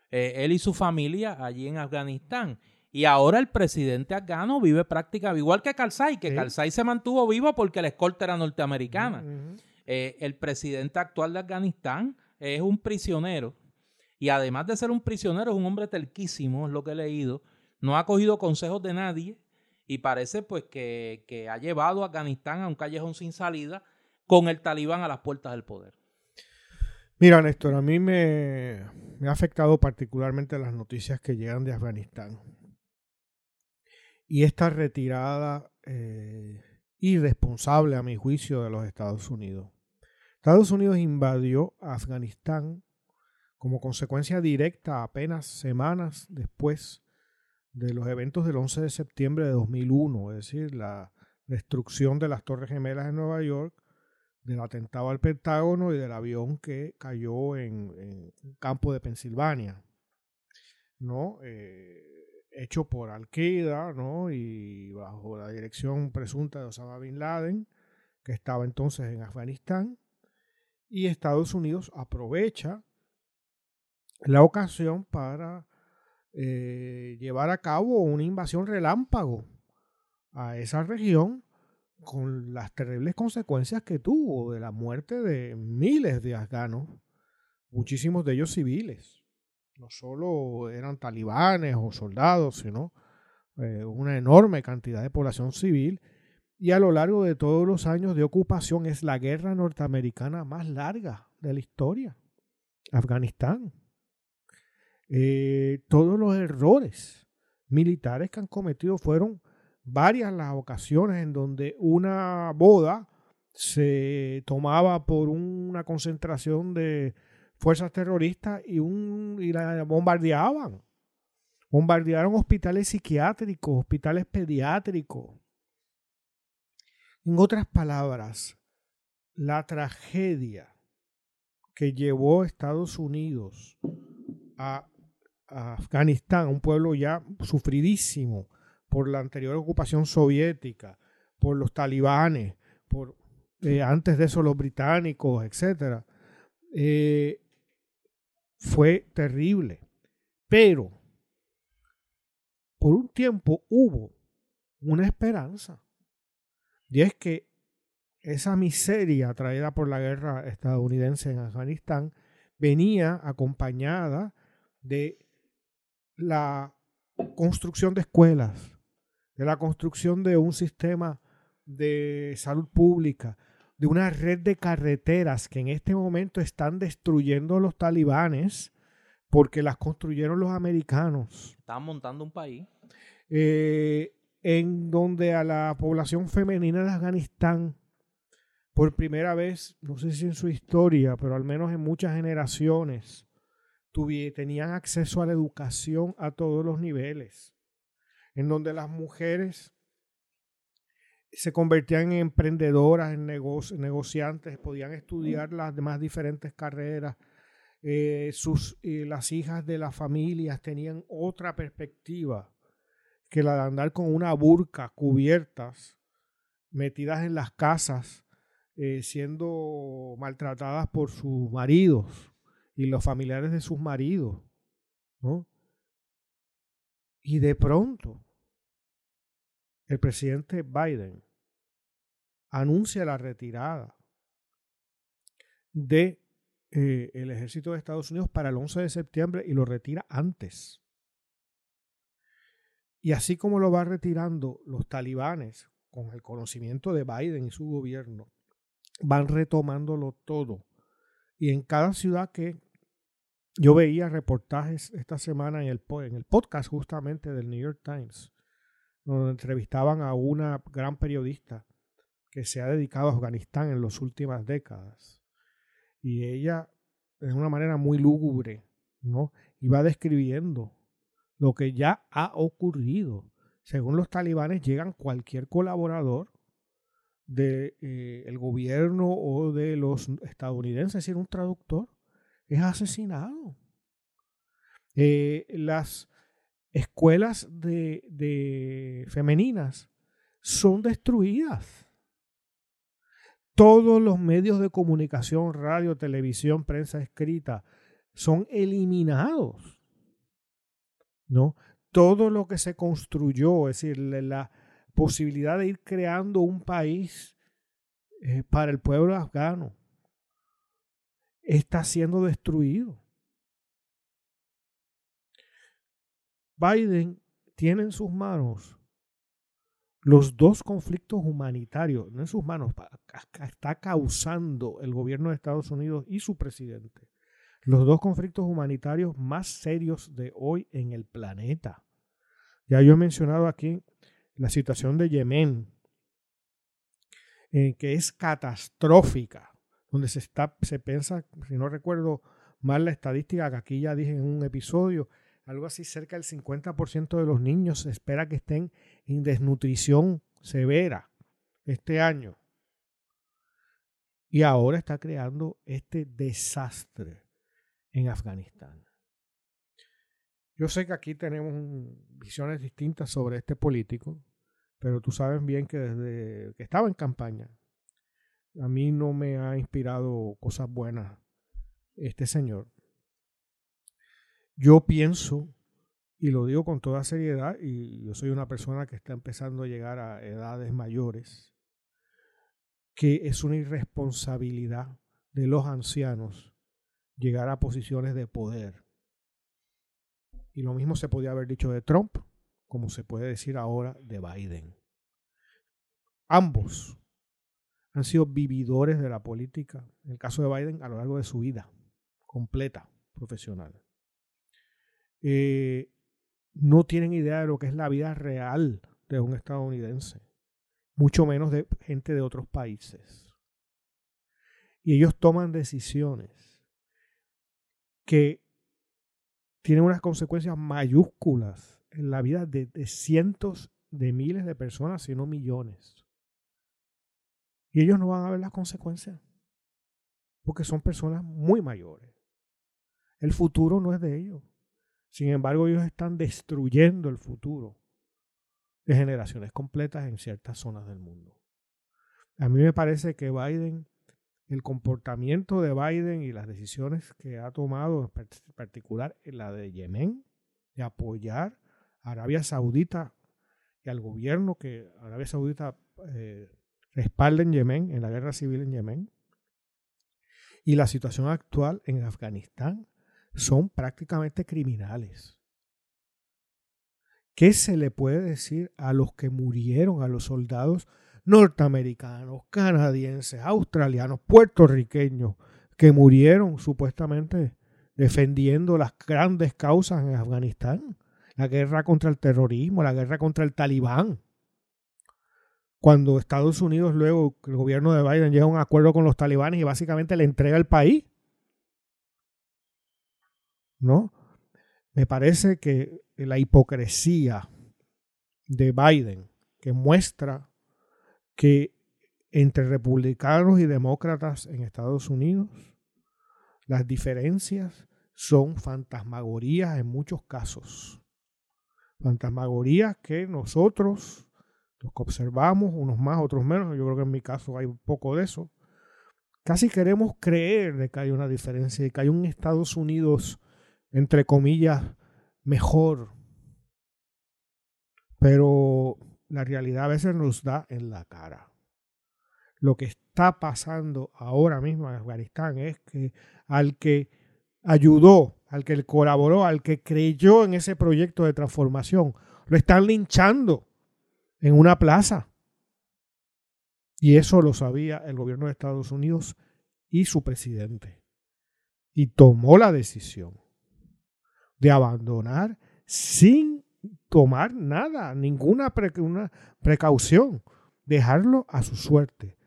Speaker 1: eh, él y su Familia allí en Afganistán. Y ahora el presidente afgano vive prácticamente igual que Karzai, que Karzai se mantuvo vivo porque la escolta era norteamericana. Eh, el presidente actual de Afganistán es un prisionero y además de ser un prisionero es un hombre telquísimo, es lo que he leído. No ha cogido consejos de nadie y parece pues que, que ha llevado a Afganistán a un callejón sin salida con el talibán a las puertas del poder.
Speaker 2: Mira, Néstor, a mí me, ha afectado particularmente las noticias que llegan de Afganistán y esta retirada eh, irresponsable, a mi juicio, de los Estados Unidos. Estados Unidos invadió Afganistán como consecuencia directa apenas semanas después de los eventos del 11 de septiembre de 2001, es decir, la destrucción de las Torres Gemelas en Nueva York, del atentado al Pentágono y del avión que cayó en, el campo de Pensilvania. ¿no? Eh, hecho por Al-Qaeda, ¿no? Y bajo la dirección presunta de Osama Bin Laden, que estaba entonces en Afganistán. Y Estados Unidos aprovecha la ocasión para eh, llevar a cabo una invasión relámpago a esa región con las terribles consecuencias que tuvo de la muerte de miles de afganos, muchísimos de ellos civiles no solo eran talibanes o soldados, sino eh, una enorme cantidad de población civil. Y a lo largo de todos los años de ocupación es la guerra norteamericana más larga de la historia. Afganistán. Eh, todos los errores militares que han cometido fueron varias las ocasiones en donde una boda se tomaba por una concentración de fuerzas terroristas y, un, y la bombardeaban. Bombardearon hospitales psiquiátricos, hospitales pediátricos. En otras palabras, la tragedia que llevó a Estados Unidos a, Afganistán, un pueblo ya sufridísimo por la anterior ocupación soviética, por los talibanes, por eh, antes de eso los británicos, etc fue terrible. Pero por un tiempo hubo una esperanza. Y es que esa miseria traída por la guerra estadounidense en Afganistán venía acompañada de la construcción de escuelas, de la construcción de un sistema de salud pública, de una red de carreteras que en este momento están destruyendo los talibanes porque las construyeron los americanos.
Speaker 1: Están montando un país.
Speaker 2: Eh, en donde a la población femenina de Afganistán, por primera vez, no sé si en su historia, pero al menos en muchas generaciones, tenían acceso a la educación a todos los niveles, en donde las mujeres se convertían en emprendedoras, en negociantes, podían estudiar las demás diferentes carreras. Eh, eh, las hijas de las familias tenían otra perspectiva que la de andar con una burca cubiertas, metidas en las casas, eh, siendo maltratadas por sus maridos y los familiares de sus maridos. Y de pronto, el presidente Biden anuncia la retirada de eh, el ejército de Estados Unidos para el 11 de septiembre y lo retira antes. Y así como lo va retirando los talibanes con el conocimiento de Biden y su gobierno, van retomándolo todo. Y en cada ciudad que yo veía reportajes esta semana en el, en el podcast justamente del New York Times, donde entrevistaban a una gran periodista que se ha dedicado a Afganistán en las últimas décadas. Y ella, de una manera muy lúgubre, ¿no? iba describiendo lo que ya ha ocurrido. Según los talibanes, llegan cualquier colaborador del de, eh, gobierno o de los estadounidenses, es decir, un traductor, es asesinado. Eh, las escuelas de, de femeninas son destruidas. Todos los medios de comunicación, radio, televisión, prensa escrita, son eliminados. ¿No? Todo lo que se construyó, es decir, la posibilidad de ir creando un país eh, para el pueblo afgano, está siendo destruido. Biden tiene en sus manos los dos conflictos humanitarios, no en sus manos, está causando el gobierno de Estados Unidos y su presidente los dos conflictos humanitarios más serios de hoy en el planeta. Ya yo he mencionado aquí la situación de Yemen, eh, que es catastrófica, donde se, está, se piensa, si no recuerdo mal la estadística que aquí ya dije en un episodio, algo así cerca del 50% de los niños se espera que estén en desnutrición severa este año. Y ahora está creando este desastre en Afganistán. Yo sé que aquí tenemos visiones distintas sobre este político, pero tú sabes bien que desde que estaba en campaña, a mí no me ha inspirado cosas buenas este señor. Yo pienso, y lo digo con toda seriedad, y yo soy una persona que está empezando a llegar a edades mayores, que es una irresponsabilidad de los ancianos llegar a posiciones de poder. Y lo mismo se podía haber dicho de Trump, como se puede decir ahora de Biden. Ambos han sido vividores de la política, en el caso de Biden, a lo largo de su vida completa profesional. Eh, no tienen idea de lo que es la vida real de un estadounidense, mucho menos de gente de otros países. Y ellos toman decisiones que tienen unas consecuencias mayúsculas en la vida de, cientos de miles de personas, si no millones. Y ellos no van a ver las consecuencias, porque son personas muy mayores. El futuro no es de ellos. Sin embargo, ellos están destruyendo el futuro de generaciones completas en ciertas zonas del mundo. A mí me parece que Biden el comportamiento de Biden y las decisiones que ha tomado, en particular la de Yemen, de apoyar a Arabia Saudita y al gobierno que Arabia Saudita eh, respalda en Yemen, en la guerra civil en Yemen, y la situación actual en Afganistán son prácticamente criminales. ¿Qué se le puede decir a los que murieron, a los soldados norteamericanos, canadienses, australianos, puertorriqueños, que murieron supuestamente defendiendo las grandes causas en Afganistán, la guerra contra el terrorismo, la guerra contra el talibán. Cuando Estados Unidos luego, el gobierno de Biden llega a un acuerdo con los talibanes y básicamente le entrega el país. ¿No? Me parece que la hipocresía de Biden, que muestra que entre republicanos y demócratas en Estados Unidos las diferencias son fantasmagorías en muchos casos. Fantasmagorías que nosotros, los que observamos, unos más, otros menos, yo creo que en mi caso hay un poco de eso, casi queremos creer de que hay una diferencia y que hay un Estados Unidos, entre comillas, mejor. Pero la realidad a veces nos da en la cara. Lo que está pasando ahora mismo en Afganistán es que al que ayudó, al que colaboró, al que creyó en ese proyecto de transformación, lo están linchando en una plaza. Y eso lo sabía el gobierno de Estados Unidos y su presidente. Y tomó la decisión de abandonar sin tomar nada, ninguna precaución, dejarlo a su suerte.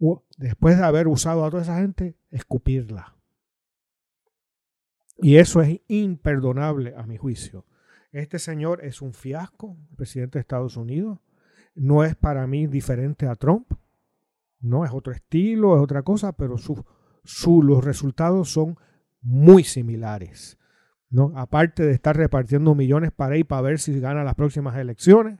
Speaker 2: O después de haber usado a toda esa gente, escupirla. Y eso es imperdonable a mi juicio. Este señor es un fiasco, el presidente de Estados Unidos. No es para mí diferente a Trump. No es otro estilo, es otra cosa, pero su, los resultados son muy similares. ¿No? Aparte de estar repartiendo millones para ir para ver si gana las próximas elecciones,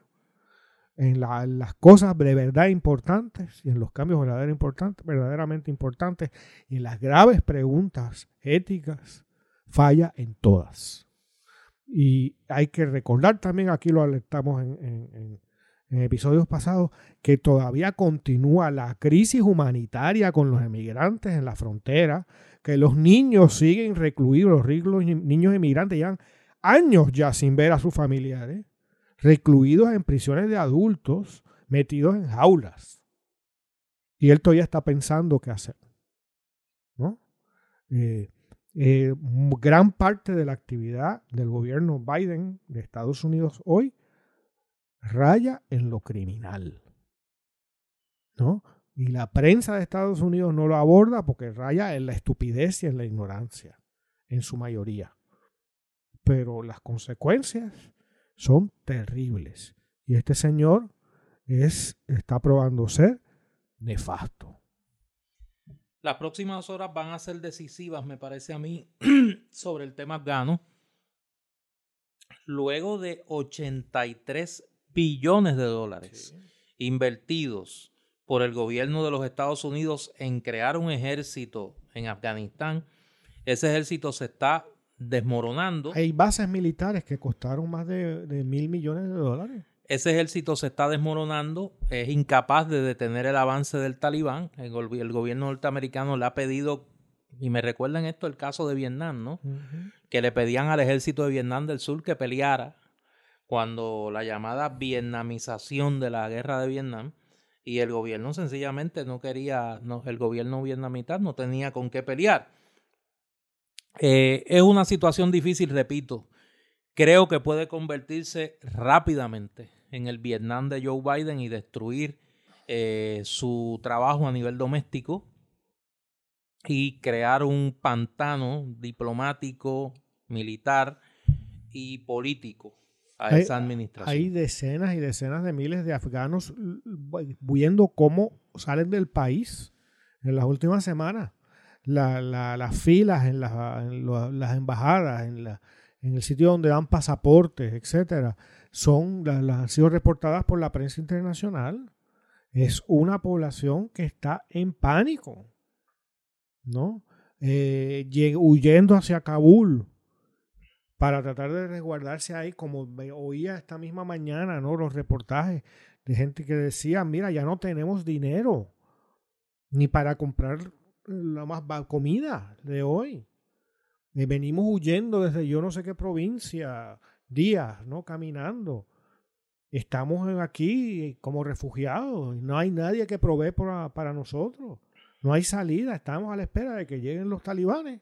Speaker 2: en, las cosas de verdad importantes y en los cambios verdaderamente importantes, verdaderamente importantes y en las graves preguntas éticas, falla en todas. Y hay que recordar también, aquí lo alertamos en, en episodios pasados, que todavía continúa la crisis humanitaria con los emigrantes en la frontera, que los niños siguen recluidos, los niños emigrantes llevan años ya sin ver a sus familiares, recluidos en prisiones de adultos, metidos en jaulas. Y él todavía está pensando qué hacer. ¿no? Eh, eh, gran parte de la actividad del gobierno Biden de Estados Unidos hoy raya en lo criminal. ¿No? Y la prensa de Estados Unidos no lo aborda porque raya en la estupidez y en la ignorancia, en su mayoría. Pero las consecuencias son terribles. Y este señor es, está probando ser nefasto.
Speaker 1: Las próximas horas van a ser decisivas, me parece a mí, sobre el tema afgano. Luego de 83 billones de dólares invertidos por el gobierno de los Estados Unidos en crear un ejército en Afganistán, ese ejército se está desmoronando.
Speaker 2: Hay bases militares que costaron más de, mil millones de dólares.
Speaker 1: Ese ejército se está desmoronando, es incapaz de detener el avance del talibán. El, gobierno norteamericano le ha pedido, y me recuerdan esto, el caso de Vietnam, ¿no? Que le pedían al ejército de Vietnam del Sur que peleara cuando la llamada vietnamización de la guerra de Vietnam y el gobierno sencillamente no quería, no, el gobierno vietnamita no tenía con qué pelear. Eh, es una situación difícil, repito. Creo que puede convertirse rápidamente en el Vietnam de Joe Biden y destruir eh, su trabajo a nivel doméstico y crear un pantano diplomático, militar y político a esa administración.
Speaker 2: Hay decenas y decenas de miles de afganos viendo cómo salen del país en las últimas semanas. las filas en, las embajadas, en, en el sitio donde dan pasaportes, etcétera, son las, han sido reportadas por la prensa internacional. Es una población que está en pánico, ¿no? Eh, huyendo hacia Kabul, para tratar de resguardarse ahí, como oía esta misma mañana, ¿no? Los reportajes de gente que decía, mira, ya no tenemos dinero ni para comprar la más comida de hoy. Venimos huyendo desde yo no sé qué provincia, días, ¿no? Caminando. Estamos aquí como refugiados. No hay nadie que provee para, para nosotros. No hay salida. Estamos a la espera de que lleguen los talibanes.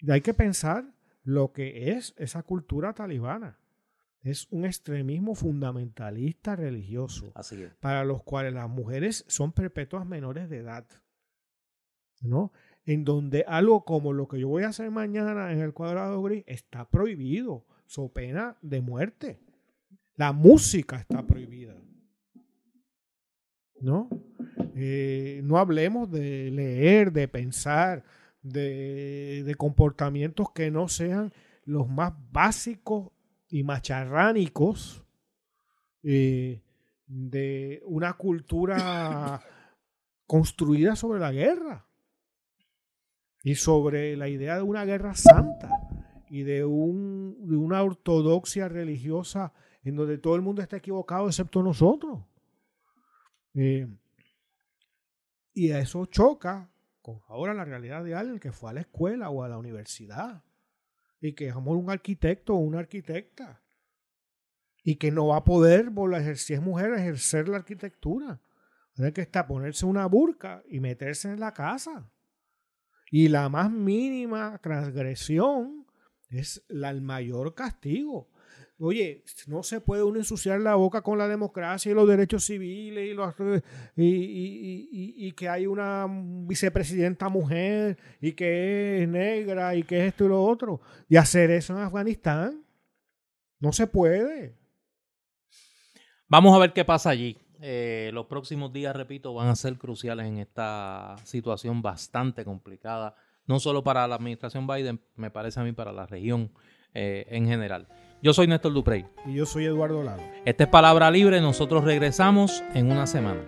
Speaker 2: Y hay que pensar lo que es esa cultura talibana. Es un extremismo fundamentalista religioso, para los cuales las mujeres son perpetuas menores de edad. ¿No? En donde algo como lo que yo voy a hacer mañana en el cuadrado gris está prohibido, so pena de muerte. La música está prohibida. ¿No? Eh, no hablemos de leer, de pensar, de, comportamientos que no sean los más básicos y macharránicos eh, de una cultura construida sobre la guerra y sobre la idea de una guerra santa y de, un, de una ortodoxia religiosa en donde todo el mundo está equivocado excepto nosotros. Eh, y a eso choca con ahora la realidad de alguien que fue a la escuela o a la universidad y que es un arquitecto o una arquitecta y que no va a poder, si es mujer, ejercer la arquitectura. Tiene que estar ponerse una burca y meterse en la casa. Y la más mínima transgresión es la, el mayor castigo. Oye, no se puede uno ensuciar la boca con la democracia y los derechos civiles y, los, y, que hay una vicepresidenta mujer y que es negra y que es esto y lo otro. Y hacer eso en Afganistán. No se puede.
Speaker 1: Vamos a ver qué pasa allí. Eh, los próximos días, repito, van a ser cruciales en esta situación bastante complicada, no solo para la administración Biden, me parece a mí para la región eh, en general. Yo soy Néstor Duprey.
Speaker 2: Y yo soy Eduardo Lalo.
Speaker 1: Esta es Palabra Libre, nosotros regresamos en una semana.